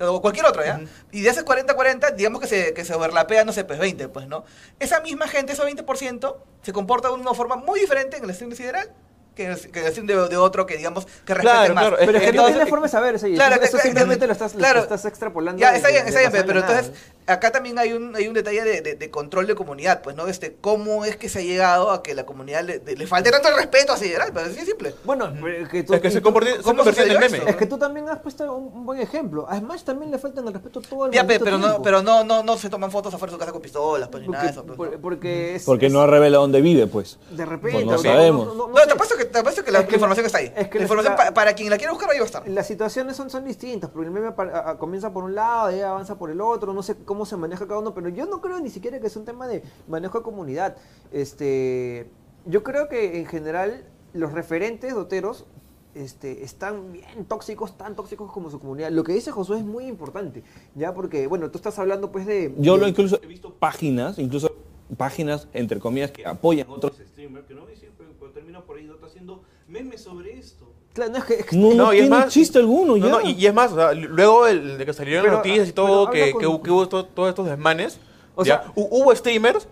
[SPEAKER 2] O cualquier otro, ¿ya? Y de ese 40-40, digamos que se, que se overlapea, no sé, pues 20, pues, ¿no? Esa misma gente, esos 20%, se comporta de una forma muy diferente en el stream de sideral que en el, que de, de otro que, digamos, que respete
[SPEAKER 1] Claro,
[SPEAKER 2] más.
[SPEAKER 1] claro,
[SPEAKER 4] Pero es que no tiene forma de saber eso.
[SPEAKER 2] Claro,
[SPEAKER 4] eso simplemente lo estás, lo
[SPEAKER 2] claro.
[SPEAKER 4] estás extrapolando.
[SPEAKER 2] Ya, está bien, está bien, pero,
[SPEAKER 4] de
[SPEAKER 2] entonces
[SPEAKER 4] nada.
[SPEAKER 2] Acá también hay un, hay un detalle de, de- de control de comunidad, pues, ¿no? Este, ¿Cómo es que se ha llegado a que la comunidad le, de- le falte tanto el respeto a Sideral? Pero es simple.
[SPEAKER 4] Bueno, pero que tú,
[SPEAKER 1] Es que se
[SPEAKER 4] tú-
[SPEAKER 1] convirtió se
[SPEAKER 2] ¿cómo
[SPEAKER 1] convirtió en el meme.
[SPEAKER 4] Es que tú también has puesto un, un buen ejemplo. A Smash también le faltan el respeto todo el
[SPEAKER 2] Ya, pe, pero no, pero no, no, no se toman fotos afuera de su casa con pistolas, pues, ni nada
[SPEAKER 4] porque,
[SPEAKER 2] de eso. pues,
[SPEAKER 4] por-
[SPEAKER 2] ¿no?
[SPEAKER 4] porque es,
[SPEAKER 3] Porque
[SPEAKER 4] es-
[SPEAKER 3] no revela dónde vive, pues.
[SPEAKER 4] de repente
[SPEAKER 3] Pues no sabemos.
[SPEAKER 4] no
[SPEAKER 2] No,
[SPEAKER 4] sé.
[SPEAKER 2] te apuesto que, te apuesto que la,
[SPEAKER 4] Es que
[SPEAKER 2] la información está ahí.
[SPEAKER 4] es que
[SPEAKER 2] la información,
[SPEAKER 4] la-
[SPEAKER 2] pa- para quien la quiera buscar, ahí va a estar.
[SPEAKER 4] Las situaciones son, son distintas, porque el meme comienza por un lado, y avanza por el otro, no sé cómo se maneja cada uno, pero yo no creo ni siquiera que es un tema de manejo de comunidad. Este, yo creo que en general los referentes doteros este, están bien tóxicos, tan tóxicos como su comunidad. Lo que dice Josué es muy importante, ya porque, bueno, tú estás hablando pues de...
[SPEAKER 3] Yo
[SPEAKER 4] de-
[SPEAKER 3] lo incluso he visto páginas, incluso páginas entre comillas que apoyan otros streamers que no me siempre pero termino por ahí está haciendo memes sobre esto.
[SPEAKER 4] Claro, no, es que, es que-
[SPEAKER 3] No, no,
[SPEAKER 1] No, y es
[SPEAKER 3] tiene
[SPEAKER 1] más-
[SPEAKER 3] chiste alguno
[SPEAKER 1] No,
[SPEAKER 3] ya.
[SPEAKER 1] no, y, y es más, o sea, luego el- de que salieron
[SPEAKER 4] Pero,
[SPEAKER 1] noticias y
[SPEAKER 4] ah,
[SPEAKER 1] todo, que,
[SPEAKER 4] con-
[SPEAKER 1] que hubo to- todos estos desmanes,
[SPEAKER 4] O
[SPEAKER 1] ya,
[SPEAKER 4] sea-
[SPEAKER 1] hu- hubo streamers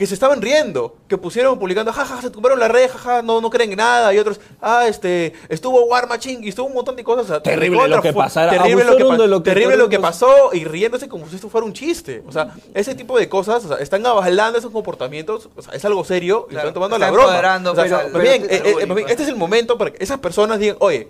[SPEAKER 1] que se estaban riendo, que pusieron publicando, jaja, se tumbaron la red, jaja, no, no creen en nada, y otros, ah, este, estuvo War Machine, y estuvo un montón de cosas. o sea,
[SPEAKER 3] Terrible lo que pasara,
[SPEAKER 1] terrible lo que,
[SPEAKER 3] abusaron
[SPEAKER 1] pa-
[SPEAKER 3] de lo que
[SPEAKER 1] terrible lo que
[SPEAKER 3] los-
[SPEAKER 1] pasó, y riéndose como si esto fuera un chiste. O sea, ese tipo de cosas, o sea, están avalando esos comportamientos, o sea, es algo serio, y
[SPEAKER 2] Claro,
[SPEAKER 1] están tomando la broma. O sea, más bien, eh, eh, bien,
[SPEAKER 2] pues.
[SPEAKER 1] este es el momento para que esas personas digan, oye,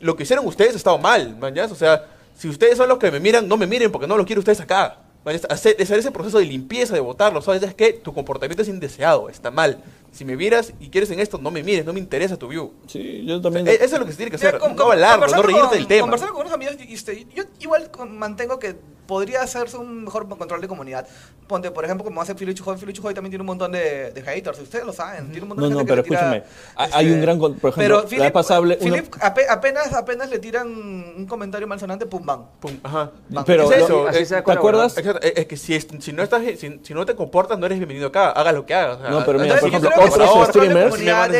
[SPEAKER 1] lo que hicieron ustedes ha estado mal, mañas. O sea, si ustedes son los que me miran, no me miren porque no lo quiero ustedes acá. Hacer, hacer ese proceso de limpieza, de votarlo. ¿Sabes? Es que tu comportamiento es indeseado, está mal. Si me miras y quieres en esto, no me mires, no me interesa tu view.
[SPEAKER 3] Sí, yo también.
[SPEAKER 1] E- Eso es lo que se tiene que hacer.
[SPEAKER 2] Ya, con-
[SPEAKER 1] no
[SPEAKER 2] con-
[SPEAKER 1] hablarlo, no reírte
[SPEAKER 2] con-
[SPEAKER 1] del tema.
[SPEAKER 2] Conversando con unos amigos, y este, yo igual mantengo que podría hacerse un mejor control de comunidad. Ponte, por ejemplo, como hace Filichu Joy. Filichu Joy también tiene un montón de, de haters, ustedes lo saben. Tiene un montón
[SPEAKER 3] No,
[SPEAKER 2] de
[SPEAKER 3] no,
[SPEAKER 2] gente
[SPEAKER 3] pero
[SPEAKER 2] que le tira,
[SPEAKER 3] escúchame, hay- hay un gran con- por ejemplo,
[SPEAKER 2] pero
[SPEAKER 3] la
[SPEAKER 2] Philip,
[SPEAKER 3] hablé- uno-
[SPEAKER 2] Philip ape- apenas, apenas le tiran un comentario malsonante, pum, bam.
[SPEAKER 1] Pum, ajá.
[SPEAKER 3] Pero
[SPEAKER 1] ¿Qué es eso?
[SPEAKER 4] así sea
[SPEAKER 3] ¿Te acuerdas?
[SPEAKER 1] Exacto, es es que si, si, no estás, si, si no te comportas, no eres bienvenido acá. Haga lo que hagas. o sea,
[SPEAKER 3] No, pero mira,
[SPEAKER 1] entonces,
[SPEAKER 3] por ejemplo, otros streamers-
[SPEAKER 2] comunidad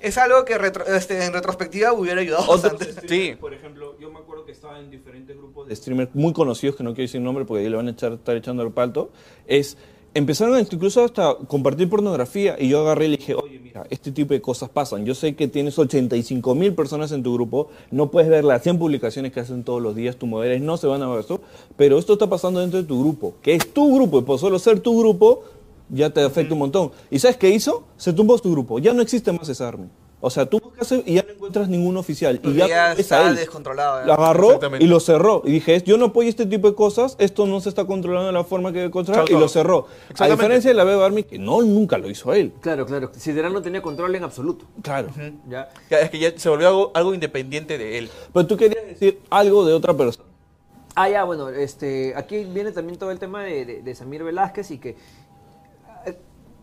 [SPEAKER 2] es, algo que retro- este, en retrospectiva hubiera ayudado
[SPEAKER 3] Otros
[SPEAKER 2] bastante.
[SPEAKER 3] streamers,
[SPEAKER 1] Sí.
[SPEAKER 3] Por ejemplo, yo me acuerdo que estaba en diferentes grupos de streamers muy conocidos, que no quiero decir nombre porque ahí le van a echar, estar echando el palto. Es, empezaron incluso hasta compartir pornografía y yo agarré y le dije, oye, mira, este tipo de cosas pasan. Yo sé que tienes 85 mil personas en tu grupo, no puedes ver las 100 publicaciones que hacen todos los días, tus modelos no se van a ver esto, pero esto está pasando dentro de tu grupo, que es tu grupo, y por solo ser tu grupo, ya te afecta un montón. ¿Y sabes qué hizo? Se tumbó tu grupo, ya no existe más esa army. O sea, tú buscas y ya no encuentras ningún oficial. Y ya,
[SPEAKER 2] está
[SPEAKER 3] él.
[SPEAKER 2] descontrolado.
[SPEAKER 3] Lo
[SPEAKER 2] ya.
[SPEAKER 3] agarró y lo cerró. Y dije, yo no apoyo este tipo de cosas, esto no se está controlando de la forma que debe controlar, y lo cerró. A diferencia de la Beba Army, que no, nunca lo hizo él.
[SPEAKER 4] Claro, claro. Sideral no tenía control en absoluto.
[SPEAKER 3] Claro.
[SPEAKER 4] ¿ya?
[SPEAKER 1] Ya, Es que ya se volvió algo, algo independiente de él.
[SPEAKER 3] Pero tú querías decir algo de otra persona.
[SPEAKER 4] Ah, ya, bueno, este, aquí viene también todo el tema de, de- de Samir Velázquez y que eh,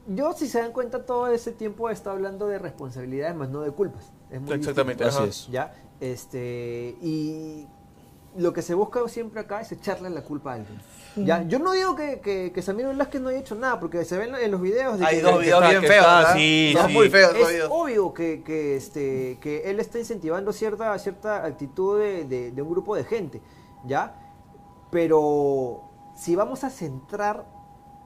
[SPEAKER 4] yo, si se dan cuenta, todo ese tiempo he estado hablando de responsabilidades más no de culpas. Es muy
[SPEAKER 1] Exactamente.
[SPEAKER 3] Así es.
[SPEAKER 4] ¿ya? Este, y lo que se busca siempre acá es echarle la culpa a alguien. ¿ya? Yo no digo que, que, que Samir Velázquez no haya hecho nada, porque se ven en los videos de
[SPEAKER 2] Hay
[SPEAKER 4] que-
[SPEAKER 2] dos videos
[SPEAKER 1] está-
[SPEAKER 2] bien
[SPEAKER 1] que
[SPEAKER 2] feos.
[SPEAKER 1] está, sí, sí.
[SPEAKER 2] muy feos
[SPEAKER 4] es
[SPEAKER 2] videos.
[SPEAKER 4] obvio que, que, este, que él está incentivando cierta, cierta actitud de, de- de un grupo de gente, ¿ya? Pero si vamos a centrar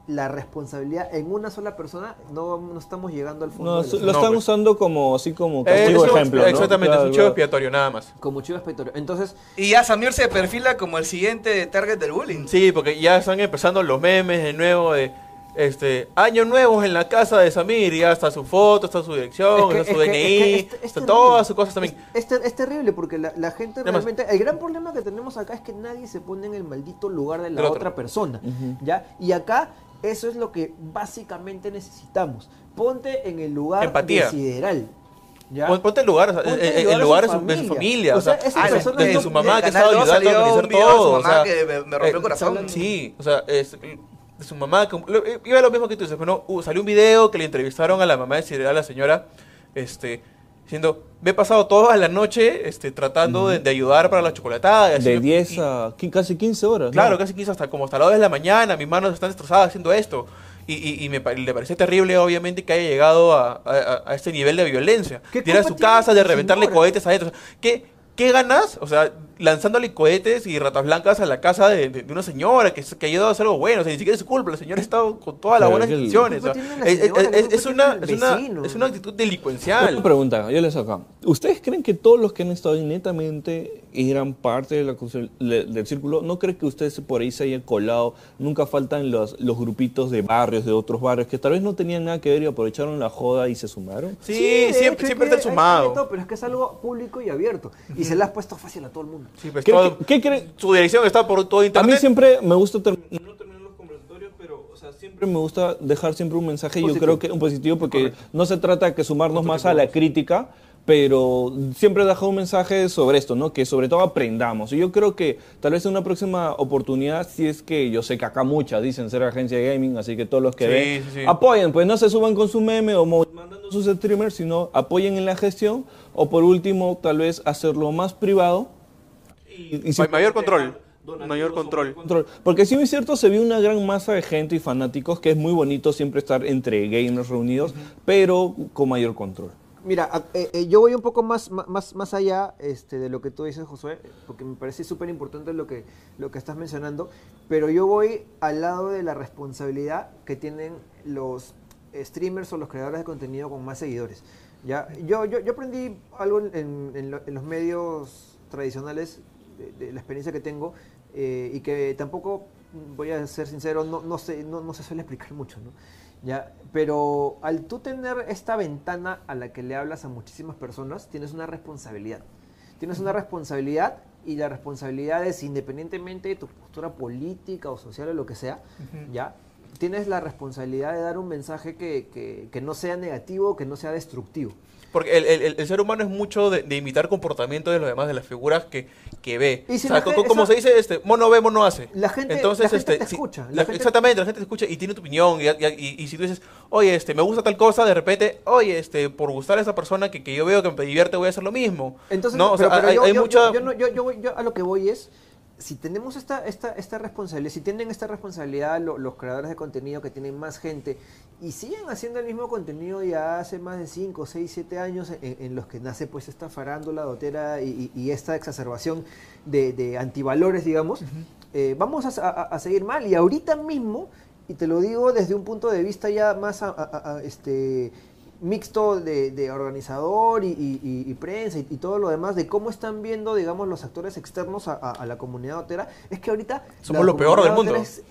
[SPEAKER 4] la responsabilidad en una sola persona, no, no estamos llegando al fondo.
[SPEAKER 3] No, lo.
[SPEAKER 1] No,
[SPEAKER 3] están
[SPEAKER 1] pues.
[SPEAKER 3] usando como así como
[SPEAKER 1] Eh,
[SPEAKER 3] castigo
[SPEAKER 1] es un-
[SPEAKER 3] ejemplo. ¿no?
[SPEAKER 1] Exactamente, es un chivo expiatorio nada más.
[SPEAKER 4] Como chivo expiatorio. Entonces,
[SPEAKER 2] Y ya Samir se perfila como el siguiente target del bullying.
[SPEAKER 1] Sí, porque ya están empezando los memes de nuevo de este año nuevo en la casa de Samir y ya está su foto, está su dirección,
[SPEAKER 4] Es que-
[SPEAKER 1] está su
[SPEAKER 4] es que-
[SPEAKER 1] DNI,
[SPEAKER 4] es que es- es
[SPEAKER 1] está
[SPEAKER 4] terrible.
[SPEAKER 1] todas sus cosas también.
[SPEAKER 4] Es, es ter- es terrible porque la, la gente
[SPEAKER 1] Además-
[SPEAKER 4] realmente... El gran problema que tenemos acá es que nadie se pone en el maldito lugar de la
[SPEAKER 1] otro.
[SPEAKER 4] otra persona. ¿ya? Y acá eso es lo que básicamente necesitamos. Ponte en el lugar
[SPEAKER 1] Empatía.
[SPEAKER 4] de sideral. ¿Ya?
[SPEAKER 1] Pon- Ponte en lugar, o sea,
[SPEAKER 4] Ponte
[SPEAKER 1] en,
[SPEAKER 4] en lugar
[SPEAKER 1] lugar
[SPEAKER 4] de su
[SPEAKER 1] su,
[SPEAKER 4] familia. O
[SPEAKER 1] O sea,
[SPEAKER 4] esa
[SPEAKER 1] de,
[SPEAKER 4] persona
[SPEAKER 1] de su mamá que estaba
[SPEAKER 5] 2
[SPEAKER 1] ayudando a
[SPEAKER 5] salió
[SPEAKER 1] organizar
[SPEAKER 5] video de su
[SPEAKER 1] todo. o
[SPEAKER 5] mamá
[SPEAKER 1] sea,
[SPEAKER 5] que me- me rompió el corazón.
[SPEAKER 1] Sí, o sea, es, de su mamá, iba lo mismo que tú dices, bueno, uh, salió un video que le entrevistaron a la mamá de a la señora, este, diciendo, me he pasado toda la noche este, tratando de, de ayudar para la chocolatada.
[SPEAKER 3] De
[SPEAKER 1] me-
[SPEAKER 3] 10
[SPEAKER 1] y-
[SPEAKER 3] a casi 15 horas. ¿no?
[SPEAKER 1] Claro, casi quiso hasta como hasta las 2 de la mañana, mis manos están destrozadas haciendo esto. Y, y, y me le pareció terrible, obviamente, que haya llegado a, a, a este nivel de violencia.
[SPEAKER 4] ¿Qué
[SPEAKER 1] De ir a su casa, de reventarle
[SPEAKER 4] señora?
[SPEAKER 1] cohetes adentro. O sea, ¿qué, ¿Qué ganas? O sea, lanzándole cohetes y ratas blancas a la casa de, de- de una señora que, que ha ayudado a hacer algo bueno. O sea, ni siquiera es su culpa. La señora ha estado con todas las buenas intenciones.
[SPEAKER 4] ¿Qué
[SPEAKER 1] o
[SPEAKER 4] culpa
[SPEAKER 1] sea,
[SPEAKER 4] tiene la
[SPEAKER 1] es, es-
[SPEAKER 4] ¿Qué
[SPEAKER 1] es- una, es, una, es una actitud
[SPEAKER 3] Una
[SPEAKER 1] delincuencial.
[SPEAKER 3] pregunta, yo les acá. ¿Ustedes creen que todos los que han estado ahí netamente eran parte de la del círculo? ¿No creen que ustedes por ahí se hayan colado? Nunca faltan los, los grupitos de barrios, de otros barrios, que tal vez no tenían nada que ver y aprovecharon la joda y se sumaron.
[SPEAKER 1] Sí, siempre, siempre sumado.
[SPEAKER 4] de todo, pero es que es algo público y abierto. Y se le has puesto fácil a todo el mundo.
[SPEAKER 1] Sí, pues,
[SPEAKER 3] ¿Qué-
[SPEAKER 1] todo-
[SPEAKER 3] qué- qué?
[SPEAKER 1] Su dirección está por todo
[SPEAKER 3] A
[SPEAKER 1] internet.
[SPEAKER 3] mí siempre me gusta ter- no terminar los conversatorios, pero o sea, siempre me gusta dejar siempre un mensaje, yo
[SPEAKER 4] Positivo.
[SPEAKER 3] creo que un positivo, porque no se trata de que sumarnos más a la crítica, pero siempre dejar un mensaje sobre esto, ¿no? Que sobre todo aprendamos. Y yo creo que tal vez en una próxima oportunidad, si es que yo sé que acá muchas dicen ser agencia de gaming, así que todos los que
[SPEAKER 1] Sí,
[SPEAKER 3] ven,
[SPEAKER 1] sí, sí.
[SPEAKER 3] apoyen, pues no se suban con su meme o mandando sus streamers, sino apoyen en la gestión, o por último, tal vez hacerlo más privado. Y, y
[SPEAKER 1] Ma- mayor control.
[SPEAKER 3] donativos
[SPEAKER 1] Mayor control.
[SPEAKER 3] control. Porque sí es cierto, se vio una gran masa de gente y fanáticos que es muy bonito siempre estar entre gamers reunidos, pero con mayor control.
[SPEAKER 4] Mira, eh, eh, yo voy un poco más, más, más allá este, de lo que tú dices, Josué, porque me parece súper importante lo que, lo que estás mencionando, pero yo voy al lado de la responsabilidad que tienen los streamers o los creadores de contenido con más seguidores. ¿ya? Yo, yo, yo aprendí algo en, en- en lo- en los medios tradicionales, de, de la experiencia que tengo, eh, y que tampoco, voy a ser sincero, no, no, se, no, no se suele explicar mucho, ¿no? ¿ya? Pero al tú tener esta ventana a la que le hablas a muchísimas personas, tienes una responsabilidad. Tienes una responsabilidad y la responsabilidad es independientemente de tu postura política o social o lo que sea, ¿ya? Tienes la responsabilidad de dar un mensaje que, que- que no sea negativo, que no sea destructivo.
[SPEAKER 1] Porque el, el- el ser humano es mucho de, de imitar comportamiento de los demás, de las figuras que, que ve.
[SPEAKER 4] Y si
[SPEAKER 1] o sea,
[SPEAKER 4] la
[SPEAKER 1] co-
[SPEAKER 4] gen-
[SPEAKER 1] como
[SPEAKER 4] esa-
[SPEAKER 1] se dice, este, mono ve, mono hace.
[SPEAKER 4] La gente-
[SPEAKER 1] Entonces,
[SPEAKER 4] la gente
[SPEAKER 1] este,
[SPEAKER 4] te escucha, la
[SPEAKER 1] la-
[SPEAKER 4] gente-
[SPEAKER 1] Exactamente, la gente te escucha y tiene tu opinión. Y, y- si tú dices, oye, este, me gusta tal cosa, de repente, oye, este, por gustar a esa persona que, que yo veo que me divierte, voy a hacer lo mismo.
[SPEAKER 4] Entonces,
[SPEAKER 1] no, o sea,
[SPEAKER 4] pero
[SPEAKER 1] hay,
[SPEAKER 4] yo,
[SPEAKER 1] hay
[SPEAKER 4] yo-
[SPEAKER 1] mucha...
[SPEAKER 4] yo- yo no- yo- yo voy- yo a lo que voy es, si tenemos esta, esta, esta responsabilidad, si tienen esta responsabilidad lo- los creadores de contenido que tienen más gente y siguen haciendo el mismo contenido ya hace más de 5, 6, 7 años en, en los que nace pues esta farándula dotera y, y- y esta exacerbación de, de antivalores, digamos, eh, vamos a, a- a seguir mal. Y ahorita mismo, y te lo digo desde un punto de vista ya más a- este, mixto de, de organizador y, y- y- y prensa y, y todo lo demás, de cómo están viendo, digamos, los actores externos a, a- a la comunidad otera, es que ahorita...
[SPEAKER 1] Somos lo peor del mundo.
[SPEAKER 4] es-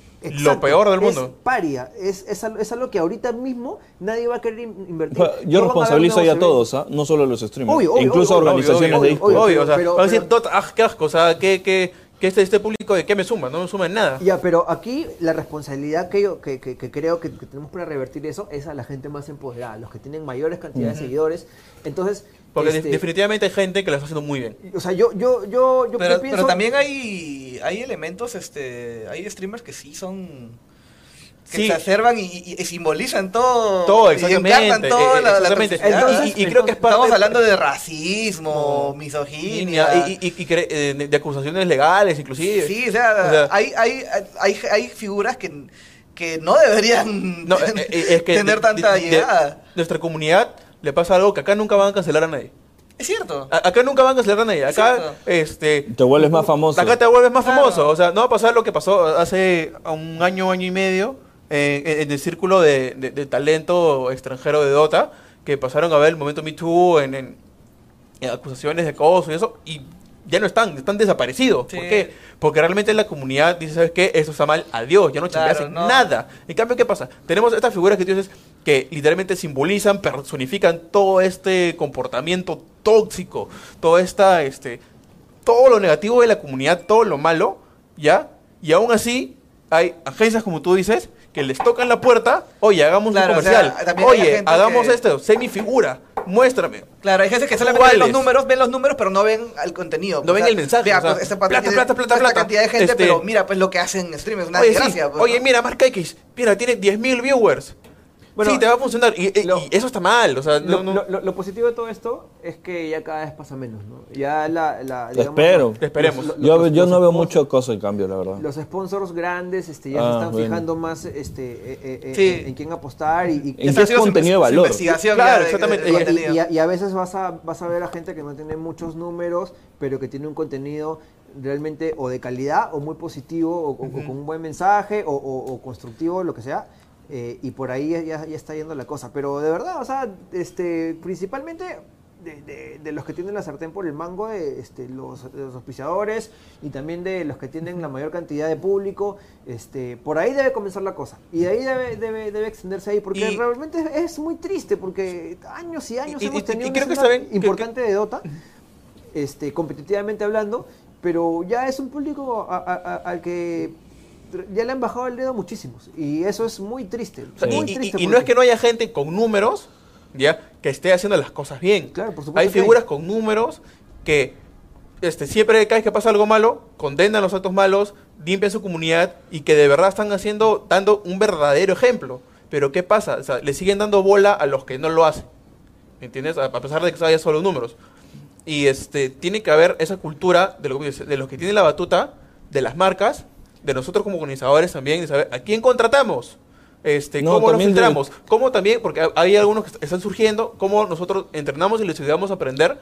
[SPEAKER 1] Lo peor del
[SPEAKER 4] es
[SPEAKER 1] mundo.
[SPEAKER 4] paria, es, es, es algo que ahorita mismo nadie va a querer in- invertir. No
[SPEAKER 3] yo responsabilizo ahí a todos, ¿ah? no solo a los streamers,
[SPEAKER 4] Obvio, obvio,
[SPEAKER 3] incluso
[SPEAKER 4] obvio,
[SPEAKER 3] a organizaciones
[SPEAKER 1] obvio,
[SPEAKER 3] de
[SPEAKER 1] obvio,
[SPEAKER 3] esports.
[SPEAKER 4] obvio.
[SPEAKER 1] obvio, o sea,
[SPEAKER 4] pero-
[SPEAKER 1] a decir,
[SPEAKER 4] pero-
[SPEAKER 1] "Dot, ah, qué asco, o sea, que, que, que este, este público de qué me suma, no me suma en nada.
[SPEAKER 4] Ya, pero aquí la responsabilidad que yo que, que- que creo que, que tenemos para revertir eso es a la gente más empoderada, los que tienen mayores cantidades de seguidores. Entonces,
[SPEAKER 1] Porque
[SPEAKER 4] este,
[SPEAKER 1] definitivamente hay gente que lo está haciendo muy bien.
[SPEAKER 4] o sea, yo yo yo yo
[SPEAKER 5] Pero,
[SPEAKER 4] pienso
[SPEAKER 5] pero también hay, hay elementos, este, hay streamers que sí son que
[SPEAKER 1] Sí.
[SPEAKER 5] exacerban y, y- y simbolizan todo.
[SPEAKER 1] Todo,
[SPEAKER 5] y
[SPEAKER 1] exactamente,
[SPEAKER 5] encarnan toda
[SPEAKER 1] eh,
[SPEAKER 5] la- la
[SPEAKER 1] exactamente.
[SPEAKER 4] Entonces,
[SPEAKER 1] y, y creo que es parte...
[SPEAKER 5] Estamos hablando de racismo, misoginia.
[SPEAKER 1] y, y- y- y cre- eh, de, acusaciones legales, inclusive.
[SPEAKER 5] Sí, o sea,
[SPEAKER 1] O sea,
[SPEAKER 5] hay, hay, hay, hay figuras que, que no deberían
[SPEAKER 1] no, [laughs] eh, eh, es que
[SPEAKER 5] tener
[SPEAKER 1] de-
[SPEAKER 5] tanta
[SPEAKER 1] de- de-
[SPEAKER 5] llegada.
[SPEAKER 1] nuestra comunidad le pasa algo que acá nunca van a cancelar a nadie.
[SPEAKER 5] Es cierto.
[SPEAKER 1] A- Acá nunca van a cancelar a nadie. Acá, este...
[SPEAKER 3] Te vuelves más famoso.
[SPEAKER 1] Acá te vuelves más
[SPEAKER 5] Claro.
[SPEAKER 1] famoso. O sea, no va a pasar lo que pasó hace un año, año y medio en, en el círculo de, de- de talento extranjero de Dota, que pasaron a ver el momento Me Too en, en- en acusaciones de acoso y eso, y ya no están, están desaparecidos.
[SPEAKER 5] Sí.
[SPEAKER 1] ¿Por qué? Porque realmente la comunidad dice, ¿sabes qué? Esto está mal, adiós, ya no
[SPEAKER 5] Claro,
[SPEAKER 1] chambeas en
[SPEAKER 5] no.
[SPEAKER 1] nada. En cambio, ¿qué pasa? Tenemos estas figuras que tú dices que literalmente simbolizan, personifican todo este comportamiento tóxico, todo esta, este, todo lo negativo de la comunidad, todo lo malo, ¿ya? Y aún así hay agencias, como tú dices, que les tocan la puerta, oye, hagamos
[SPEAKER 5] Claro,
[SPEAKER 1] un
[SPEAKER 5] o sea,
[SPEAKER 1] comercial,
[SPEAKER 5] también hay
[SPEAKER 1] oye, hagamos
[SPEAKER 5] que-
[SPEAKER 1] esto, semifigura, muéstrame.
[SPEAKER 5] Claro, hay gente que solamente ven los números, ven los números, pero no ven el contenido.
[SPEAKER 1] No ven el mensaje, o sea,
[SPEAKER 5] pues,
[SPEAKER 1] plata, plata, plata,
[SPEAKER 5] esta
[SPEAKER 1] plata.
[SPEAKER 5] cantidad de gente,
[SPEAKER 1] Este-
[SPEAKER 5] pero mira, pues lo que hacen en stream es una desgracia. pues,
[SPEAKER 1] oye, mira, Mark X, mira, tiene 10.000 viewers.
[SPEAKER 4] Bueno,
[SPEAKER 1] sí, te va a funcionar. Y,
[SPEAKER 4] lo-
[SPEAKER 1] y eso está mal. O sea, no,
[SPEAKER 4] Lo,
[SPEAKER 1] no-
[SPEAKER 4] lo- lo- lo positivo de todo esto es que ya cada vez pasa menos, ¿no? Ya la... la
[SPEAKER 3] Espero.
[SPEAKER 1] Esperemos.
[SPEAKER 4] los-
[SPEAKER 3] Yo,
[SPEAKER 4] los-
[SPEAKER 3] yo
[SPEAKER 4] los
[SPEAKER 3] no veo
[SPEAKER 4] sponsors-
[SPEAKER 3] mucho cosa de cambio, la verdad.
[SPEAKER 4] Los sponsors grandes este, ya
[SPEAKER 3] Ah,
[SPEAKER 4] se están
[SPEAKER 3] bueno.
[SPEAKER 4] fijando más este, eh, eh, eh,
[SPEAKER 5] Sí.
[SPEAKER 4] en, en quién apostar y, y-
[SPEAKER 3] ¿En qué es contenido de valor?
[SPEAKER 5] investigación
[SPEAKER 1] Claro,
[SPEAKER 5] ya de-
[SPEAKER 1] exactamente.
[SPEAKER 5] de
[SPEAKER 1] Y-
[SPEAKER 4] y,
[SPEAKER 5] contenido.
[SPEAKER 4] y a, y a veces vas a, vas a ver a gente que no tiene muchos números, pero que tiene un contenido realmente o de calidad o muy positivo o, o- o con un buen mensaje o, o- o constructivo, lo que sea. Eh, y por ahí ya, ya está yendo la cosa. Pero de verdad, o sea, este, principalmente de, de- de los que tienen la sartén por el mango, de, este, los, los auspiciadores y también de los que tienen la mayor cantidad de público, este, por ahí debe comenzar la cosa. Y de ahí debe, debe, debe extenderse ahí, porque
[SPEAKER 1] Y-
[SPEAKER 4] realmente es, es muy triste, porque años y años
[SPEAKER 1] Y-
[SPEAKER 4] hemos tenido
[SPEAKER 1] y
[SPEAKER 4] una
[SPEAKER 1] creo que que-
[SPEAKER 4] importante de Dota, este, competitivamente hablando, pero ya es un público a- a- a- al que ya le han bajado el dedo muchísimos. Y eso es muy triste.
[SPEAKER 1] o sea, y-
[SPEAKER 4] muy
[SPEAKER 1] y,
[SPEAKER 4] triste
[SPEAKER 1] y no
[SPEAKER 4] porque-
[SPEAKER 1] es que no haya gente con números, ya, que esté haciendo las cosas bien.
[SPEAKER 4] Claro, por supuesto
[SPEAKER 1] Hay
[SPEAKER 4] que hay.
[SPEAKER 1] figuras con números que este, siempre cada vez que pasa algo malo, condenan los actos malos, limpian su comunidad y que de verdad están haciendo, dando un verdadero ejemplo. Pero ¿qué pasa? O sea, le siguen dando bola a los que no lo hacen. ¿Me entiendes? A, a pesar de que haya solo números. Y este, tiene que haber esa cultura de, lo, que de los que tienen la batuta, de las marcas, de nosotros como organizadores también, de saber a quién contratamos. Este,
[SPEAKER 3] No,
[SPEAKER 1] cómo lo
[SPEAKER 3] también de-
[SPEAKER 1] filtramos, cómo también, porque hay- algunos que est- están surgiendo, cómo nosotros entrenamos y les ayudamos a aprender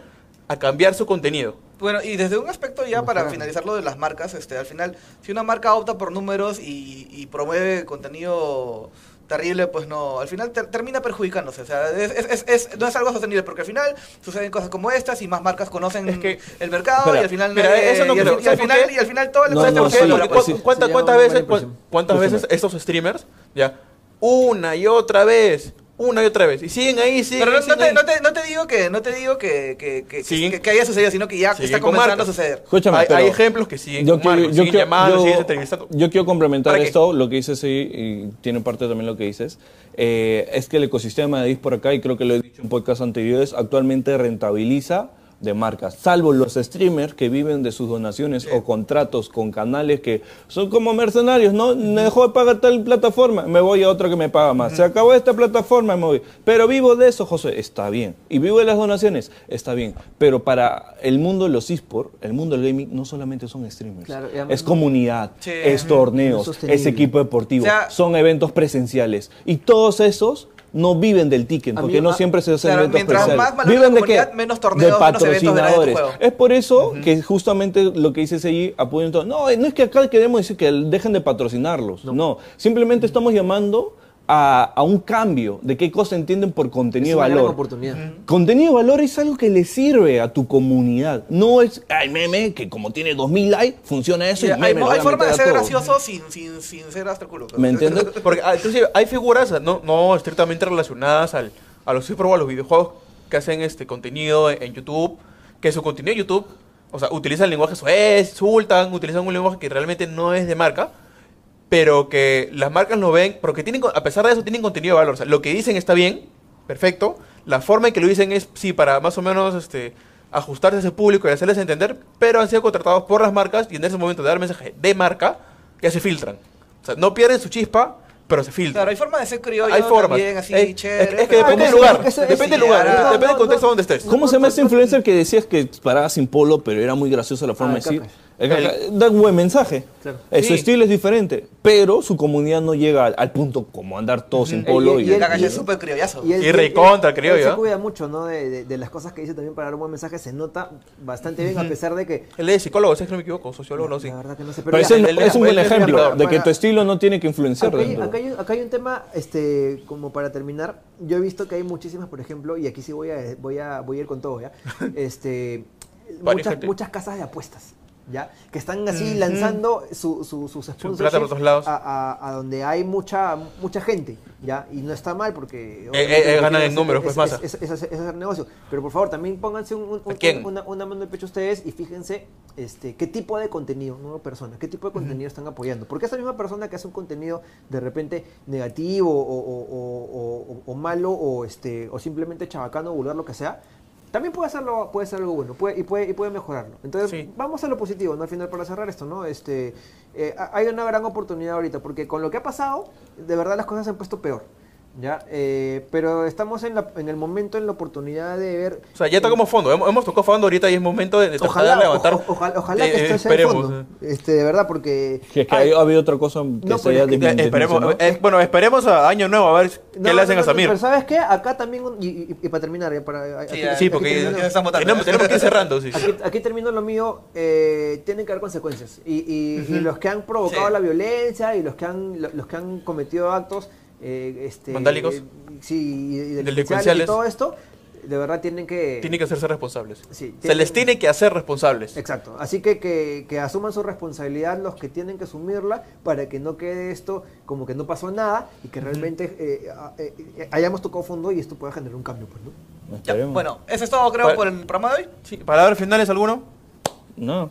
[SPEAKER 1] a cambiar su contenido.
[SPEAKER 5] Bueno, y desde un aspecto ya para finalizar lo de las marcas, este, al final, si una marca opta por números y, y promueve contenido terrible, pues no, al final ter- termina perjudicándose. O sea, es, es- es- es- no es algo sostenible, porque al final suceden cosas como estas y más marcas conocen
[SPEAKER 1] Es que-
[SPEAKER 5] el mercado
[SPEAKER 3] Espera,
[SPEAKER 5] y al final...
[SPEAKER 1] mira, eso no
[SPEAKER 5] y, al,
[SPEAKER 1] creo.
[SPEAKER 5] fin- y al
[SPEAKER 1] ¿Sabes por
[SPEAKER 5] final, y al final todo
[SPEAKER 3] No, no,
[SPEAKER 5] por
[SPEAKER 3] sí, sí.
[SPEAKER 1] ¿cuántas, cuántas veces,
[SPEAKER 4] manipulación.
[SPEAKER 1] cu- cuántas
[SPEAKER 3] Escúchame.
[SPEAKER 1] veces estos streamers, ya, una y otra vez, una y otra vez, y siguen ahí, siguen
[SPEAKER 5] Pero no, te,
[SPEAKER 1] ahí.
[SPEAKER 5] no, te, no te digo que no te digo que, que, que, que, que haya sucedido, sino que ya
[SPEAKER 1] siguen
[SPEAKER 5] está
[SPEAKER 1] con
[SPEAKER 5] comenzando a suceder.
[SPEAKER 3] Escúchame,
[SPEAKER 1] hay,
[SPEAKER 3] pero
[SPEAKER 1] hay ejemplos que siguen
[SPEAKER 3] yo
[SPEAKER 1] con
[SPEAKER 3] quiero,
[SPEAKER 1] marcos,
[SPEAKER 3] yo
[SPEAKER 1] siguen
[SPEAKER 3] quiero-
[SPEAKER 1] llamando,
[SPEAKER 3] yo-
[SPEAKER 1] siguen entrevistando.
[SPEAKER 3] yo quiero complementar esto, lo que dices ahí, y tiene parte también lo que dices, eh, es que el ecosistema de DIS por acá, y creo que lo he dicho en podcasts anteriores, actualmente rentabiliza de marcas, salvo los streamers que viven de sus donaciones o contratos con canales que son como mercenarios, ¿no? Me dejó de pagar tal plataforma, me voy a otra que me paga más. Se acabó esta plataforma, me voy. Pero vivo de eso, José, está bien. Y vivo de las donaciones, está bien. Pero para el mundo de los esports, el mundo del gaming, no solamente son streamers.
[SPEAKER 4] Claro,
[SPEAKER 3] es comunidad,
[SPEAKER 5] Sí.
[SPEAKER 3] es torneos,
[SPEAKER 4] es
[SPEAKER 3] equipo deportivo,
[SPEAKER 5] O sea-
[SPEAKER 3] son eventos presenciales. Y todos esos no viven del ticket, porque no
[SPEAKER 4] a-
[SPEAKER 3] siempre se hacen
[SPEAKER 5] claro,
[SPEAKER 3] eventos
[SPEAKER 5] mientras más valora la
[SPEAKER 3] ¿Viven de
[SPEAKER 5] comunidad,
[SPEAKER 3] qué?
[SPEAKER 5] menos torneos,
[SPEAKER 3] de
[SPEAKER 5] menos de
[SPEAKER 3] patrocinadores.
[SPEAKER 5] juego.
[SPEAKER 3] Es por eso que justamente lo que dices allí apoyan todo. No, no es que acá queremos decir que dejen de patrocinarlos. No, simplemente estamos llamando a, a un cambio de qué cosa entienden por contenido
[SPEAKER 4] gran
[SPEAKER 3] valor.
[SPEAKER 4] oportunidad.
[SPEAKER 3] Contenido de valor es algo que le sirve a tu comunidad. No es, ay, meme, que como tiene 2000 likes, funciona eso y
[SPEAKER 5] hay,
[SPEAKER 3] meme,
[SPEAKER 5] hay forma de ser
[SPEAKER 3] todo.
[SPEAKER 5] gracioso sin, sin, sin ser hasta el culo.
[SPEAKER 3] ¿Me entiendes? [laughs]
[SPEAKER 1] Porque ah, inclusive hay figuras no, no estrictamente relacionadas al, a los o a los videojuegos que hacen este contenido en, en YouTube, que su contenido en YouTube, o sea, utilizan lenguaje suez, insultan, utilizan un lenguaje que realmente no es de marca, pero que las marcas lo ven, porque tienen, co- a pesar de eso tienen contenido de valor. O sea, lo que dicen está bien, perfecto. La forma en que lo dicen es, sí, para más o menos este, ajustarse a ese público y hacerles entender, pero han sido contratados por las marcas y en ese momento de dar mensaje de marca, ya se filtran. O sea, no pierden su chispa, pero se filtran.
[SPEAKER 5] Claro, hay forma de ser criollo
[SPEAKER 1] Hay formas.
[SPEAKER 5] también, así,
[SPEAKER 1] Es-
[SPEAKER 5] chévere.
[SPEAKER 1] es, es que
[SPEAKER 5] pero-
[SPEAKER 1] depende del lugar. depende del lugar. depende del contexto
[SPEAKER 4] no.
[SPEAKER 1] donde estés.
[SPEAKER 3] ¿Cómo se llama ese influencer que decías que paraba sin polo, pero era muy graciosa la forma
[SPEAKER 4] Ah,
[SPEAKER 3] de decir?
[SPEAKER 4] Kakash.
[SPEAKER 3] El Kakash. Da un buen mensaje.
[SPEAKER 4] Claro.
[SPEAKER 3] Eh, Su
[SPEAKER 1] Sí.
[SPEAKER 3] estilo es diferente, pero su comunidad no llega al, al punto como andar todo sin polo.
[SPEAKER 4] Y-
[SPEAKER 3] Y,
[SPEAKER 4] y y-
[SPEAKER 5] es súper criollazo.
[SPEAKER 4] Y
[SPEAKER 1] Y
[SPEAKER 4] él-
[SPEAKER 1] recontra, creo
[SPEAKER 4] él se cuida mucho, ¿no? De, de- de las cosas que dice también para dar un buen mensaje. Se nota bastante bien, a pesar de que.
[SPEAKER 1] Él es psicólogo, si es que no me equivoco, sociólogo, no, sí.
[SPEAKER 4] La verdad que no sé.
[SPEAKER 3] pero
[SPEAKER 4] ya,
[SPEAKER 1] él-
[SPEAKER 3] no-
[SPEAKER 1] él-
[SPEAKER 3] es un buen ejemplo
[SPEAKER 1] él-
[SPEAKER 3] de que
[SPEAKER 4] para-
[SPEAKER 3] tu estilo no tiene que influenciar.
[SPEAKER 4] Acá hay, acá hay un- acá hay un tema, este, como para terminar, yo he visto que hay muchísimas, por ejemplo, y aquí sí voy a, voy a, voy a ir con todo, ¿ya? [laughs] Este, muchas, muchas casas de apuestas. ¿Ya? Que están así lanzando su, su, sus
[SPEAKER 1] lados.
[SPEAKER 4] a, a- a donde hay mucha mucha gente, ¿ya? Y no está mal porque...
[SPEAKER 1] eh,
[SPEAKER 4] lo que
[SPEAKER 1] ganan en números, pues,
[SPEAKER 4] es-
[SPEAKER 1] masa.
[SPEAKER 4] es- es- es hacer- es hacer negocio. Pero por favor, también pónganse un- un-
[SPEAKER 1] ¿A
[SPEAKER 4] un- una, una mano en el pecho ustedes y fíjense este, qué tipo de contenido, no persona, qué tipo de contenido están apoyando. Porque esa misma persona que hace un contenido de repente negativo o, o- o- o- o malo o, este, o simplemente chabacano, vulgar, lo que sea, también puede hacerlo, puede ser algo bueno puede, y, puede, y puede mejorarlo. Entonces,
[SPEAKER 1] Sí.
[SPEAKER 4] vamos a lo positivo, ¿no? Al final, para cerrar esto, ¿no? Este, eh, ha- hay una gran oportunidad ahorita, porque con lo que ha pasado, de verdad las cosas se han puesto peor. ¿Ya? Eh, pero estamos en, la- en el momento, en la oportunidad de ver...
[SPEAKER 1] O sea, ya tocamos fondo. Hemos, hemos tocado fondo ahorita y es momento de, de tratar
[SPEAKER 4] Ojalá,
[SPEAKER 1] de levantar.
[SPEAKER 4] o- ojalá, ojalá
[SPEAKER 1] Eh,
[SPEAKER 4] que
[SPEAKER 1] eh,
[SPEAKER 4] esto sea el
[SPEAKER 1] esperemos,
[SPEAKER 4] fondo.
[SPEAKER 1] eh.
[SPEAKER 4] Este, de verdad, porque...
[SPEAKER 3] Si es que
[SPEAKER 4] hay-
[SPEAKER 3] ha habido otra cosa que
[SPEAKER 4] No,
[SPEAKER 3] se haya
[SPEAKER 4] es que-
[SPEAKER 1] Eh, esperemos,
[SPEAKER 3] desmencionado.
[SPEAKER 1] eh, bueno, esperemos a año nuevo a ver qué
[SPEAKER 4] No,
[SPEAKER 1] le hacen
[SPEAKER 4] no,
[SPEAKER 1] a
[SPEAKER 4] no,
[SPEAKER 1] Samir.
[SPEAKER 4] Pero ¿sabes qué? Acá también, un- y, y- y para terminar, ya para, aquí-
[SPEAKER 1] Sí,
[SPEAKER 4] aquí
[SPEAKER 1] porque
[SPEAKER 4] termino-
[SPEAKER 5] ya estamos
[SPEAKER 1] tenemos, tenemos que ir cerrando, sí.
[SPEAKER 4] Aquí, aquí termino lo mío, eh, tienen que haber consecuencias. Y, y- y los que han provocado
[SPEAKER 5] Sí.
[SPEAKER 4] la violencia y los que han, lo- los que han cometido actos eh, este,
[SPEAKER 1] ¿Vandálicos?
[SPEAKER 4] eh, sí, y, y delincuenciales y todo esto, de verdad tienen que...
[SPEAKER 1] Tienen que hacerse responsables.
[SPEAKER 4] Sí,
[SPEAKER 1] Se les tiene que hacer responsables.
[SPEAKER 4] Exacto, así que, que que asuman su responsabilidad los que tienen que asumirla para que no quede esto como que no pasó nada y que realmente eh, eh, eh, hayamos tocado fondo y esto pueda generar un cambio. Pues, ¿no?
[SPEAKER 5] Ya, bueno, eso es todo creo por el programa de hoy.
[SPEAKER 1] Sí, ¿Palabras finales alguno?
[SPEAKER 3] No.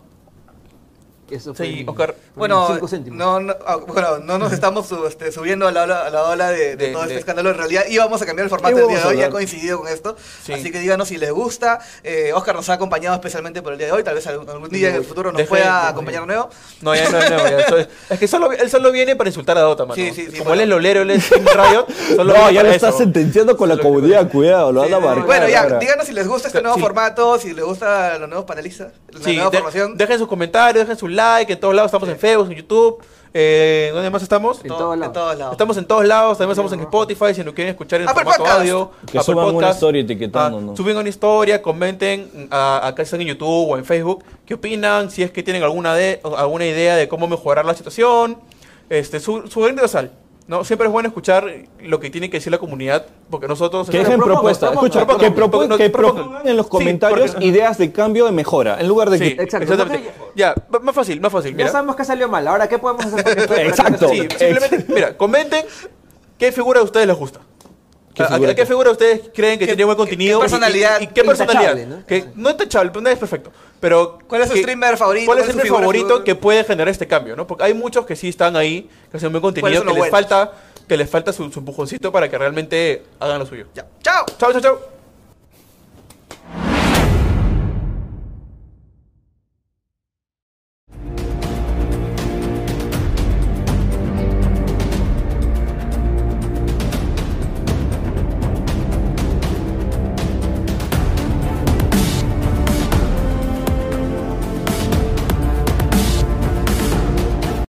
[SPEAKER 4] Eso fue
[SPEAKER 1] Sí, Oscar.
[SPEAKER 5] Bueno,
[SPEAKER 4] cinco céntimos.
[SPEAKER 5] no, no, ah, bueno, no nos estamos este, subiendo a la ola, a la ola de, de
[SPEAKER 1] De-
[SPEAKER 5] todo este
[SPEAKER 1] de-
[SPEAKER 5] escándalo. En realidad íbamos a cambiar el formato del día de hoy, ya coincidido con esto.
[SPEAKER 1] Sí.
[SPEAKER 5] Así que díganos si les gusta. Eh, Oscar nos ha acompañado especialmente por el día de hoy. Tal vez algún, algún día en el futuro nos
[SPEAKER 1] Deje-
[SPEAKER 5] pueda
[SPEAKER 1] deje-
[SPEAKER 5] acompañar de nuevo.
[SPEAKER 1] No, ya no, no, ya, [laughs] es, que solo, él solo viene para insultar a Dota, mano.
[SPEAKER 5] Sí, sí, sí,
[SPEAKER 1] Como
[SPEAKER 5] bueno.
[SPEAKER 1] él es lolero, él es Team Riot, solo [laughs]
[SPEAKER 3] No, ya lo está
[SPEAKER 1] eso.
[SPEAKER 3] sentenciando con la
[SPEAKER 1] Solo que-
[SPEAKER 3] comunidad, cuidado, lo
[SPEAKER 1] Sí,
[SPEAKER 3] van a.
[SPEAKER 5] Bueno, ya,
[SPEAKER 3] ahora.
[SPEAKER 5] díganos si les gusta este nuevo formato, si les gusta los nuevos panelistas, la nueva formación.
[SPEAKER 1] dejen sus comentarios, dejen su like, en todos lados estamos en Facebook, en YouTube, eh, ¿dónde más estamos?
[SPEAKER 4] En
[SPEAKER 5] Todo-
[SPEAKER 4] todos
[SPEAKER 5] en
[SPEAKER 4] lados.
[SPEAKER 5] todos lados.
[SPEAKER 1] Estamos en todos lados, también estamos en Spotify, si nos quieren escuchar en
[SPEAKER 5] Apple
[SPEAKER 1] formato
[SPEAKER 5] Podcast.
[SPEAKER 1] audio.
[SPEAKER 3] Que
[SPEAKER 1] Apple
[SPEAKER 3] suban una historia etiquetando,
[SPEAKER 1] Ah. Suben una historia, comenten a, acá están en YouTube o en Facebook, qué opinan, si es que tienen alguna, de, alguna idea de cómo mejorar la situación, este, su, su sal. ¿No? Siempre es bueno escuchar lo que tiene que decir la comunidad, porque nosotros...
[SPEAKER 3] Que dejen propuestas, escucha,
[SPEAKER 1] propongan,
[SPEAKER 3] que,
[SPEAKER 1] propongan,
[SPEAKER 3] que
[SPEAKER 1] propongan.
[SPEAKER 3] propongan en los
[SPEAKER 1] Sí,
[SPEAKER 3] comentarios
[SPEAKER 1] porque-
[SPEAKER 3] ideas de cambio de mejora, en lugar de
[SPEAKER 1] Sí,
[SPEAKER 3] que...
[SPEAKER 4] Exacto.
[SPEAKER 1] exactamente. Ya, más fácil, más fácil.
[SPEAKER 4] Ya sabemos que salió mal, ahora ¿qué podemos hacer? para [laughs] que
[SPEAKER 3] Exacto.
[SPEAKER 1] Sí, simplemente, mira, comenten qué figura a ustedes les gusta.
[SPEAKER 3] ¿Qué
[SPEAKER 1] ¿A-
[SPEAKER 3] figura
[SPEAKER 1] ¿A, qué
[SPEAKER 3] qué?
[SPEAKER 1] figura ustedes creen que
[SPEAKER 5] ¿Qué-
[SPEAKER 1] tiene buen contenido?
[SPEAKER 5] qué
[SPEAKER 1] y-
[SPEAKER 5] personalidad
[SPEAKER 1] y, y qué personalidad?
[SPEAKER 4] ¿no?
[SPEAKER 1] Que no es tachable, pero nadie es perfecto. Pero
[SPEAKER 5] ¿Cuál es su
[SPEAKER 1] que-
[SPEAKER 5] streamer favorito?
[SPEAKER 1] ¿Cuál es
[SPEAKER 5] ¿Cuál
[SPEAKER 1] el
[SPEAKER 5] es su
[SPEAKER 1] streamer favorito que puede generar este cambio? ¿no? Porque hay muchos que sí están ahí, que hacen buen
[SPEAKER 5] ¿Cuáles
[SPEAKER 1] contenido, que les falta, que les falta su, su empujoncito para que realmente hagan lo suyo.
[SPEAKER 5] Ya. ¡Chao!
[SPEAKER 1] Chao, chao, chao.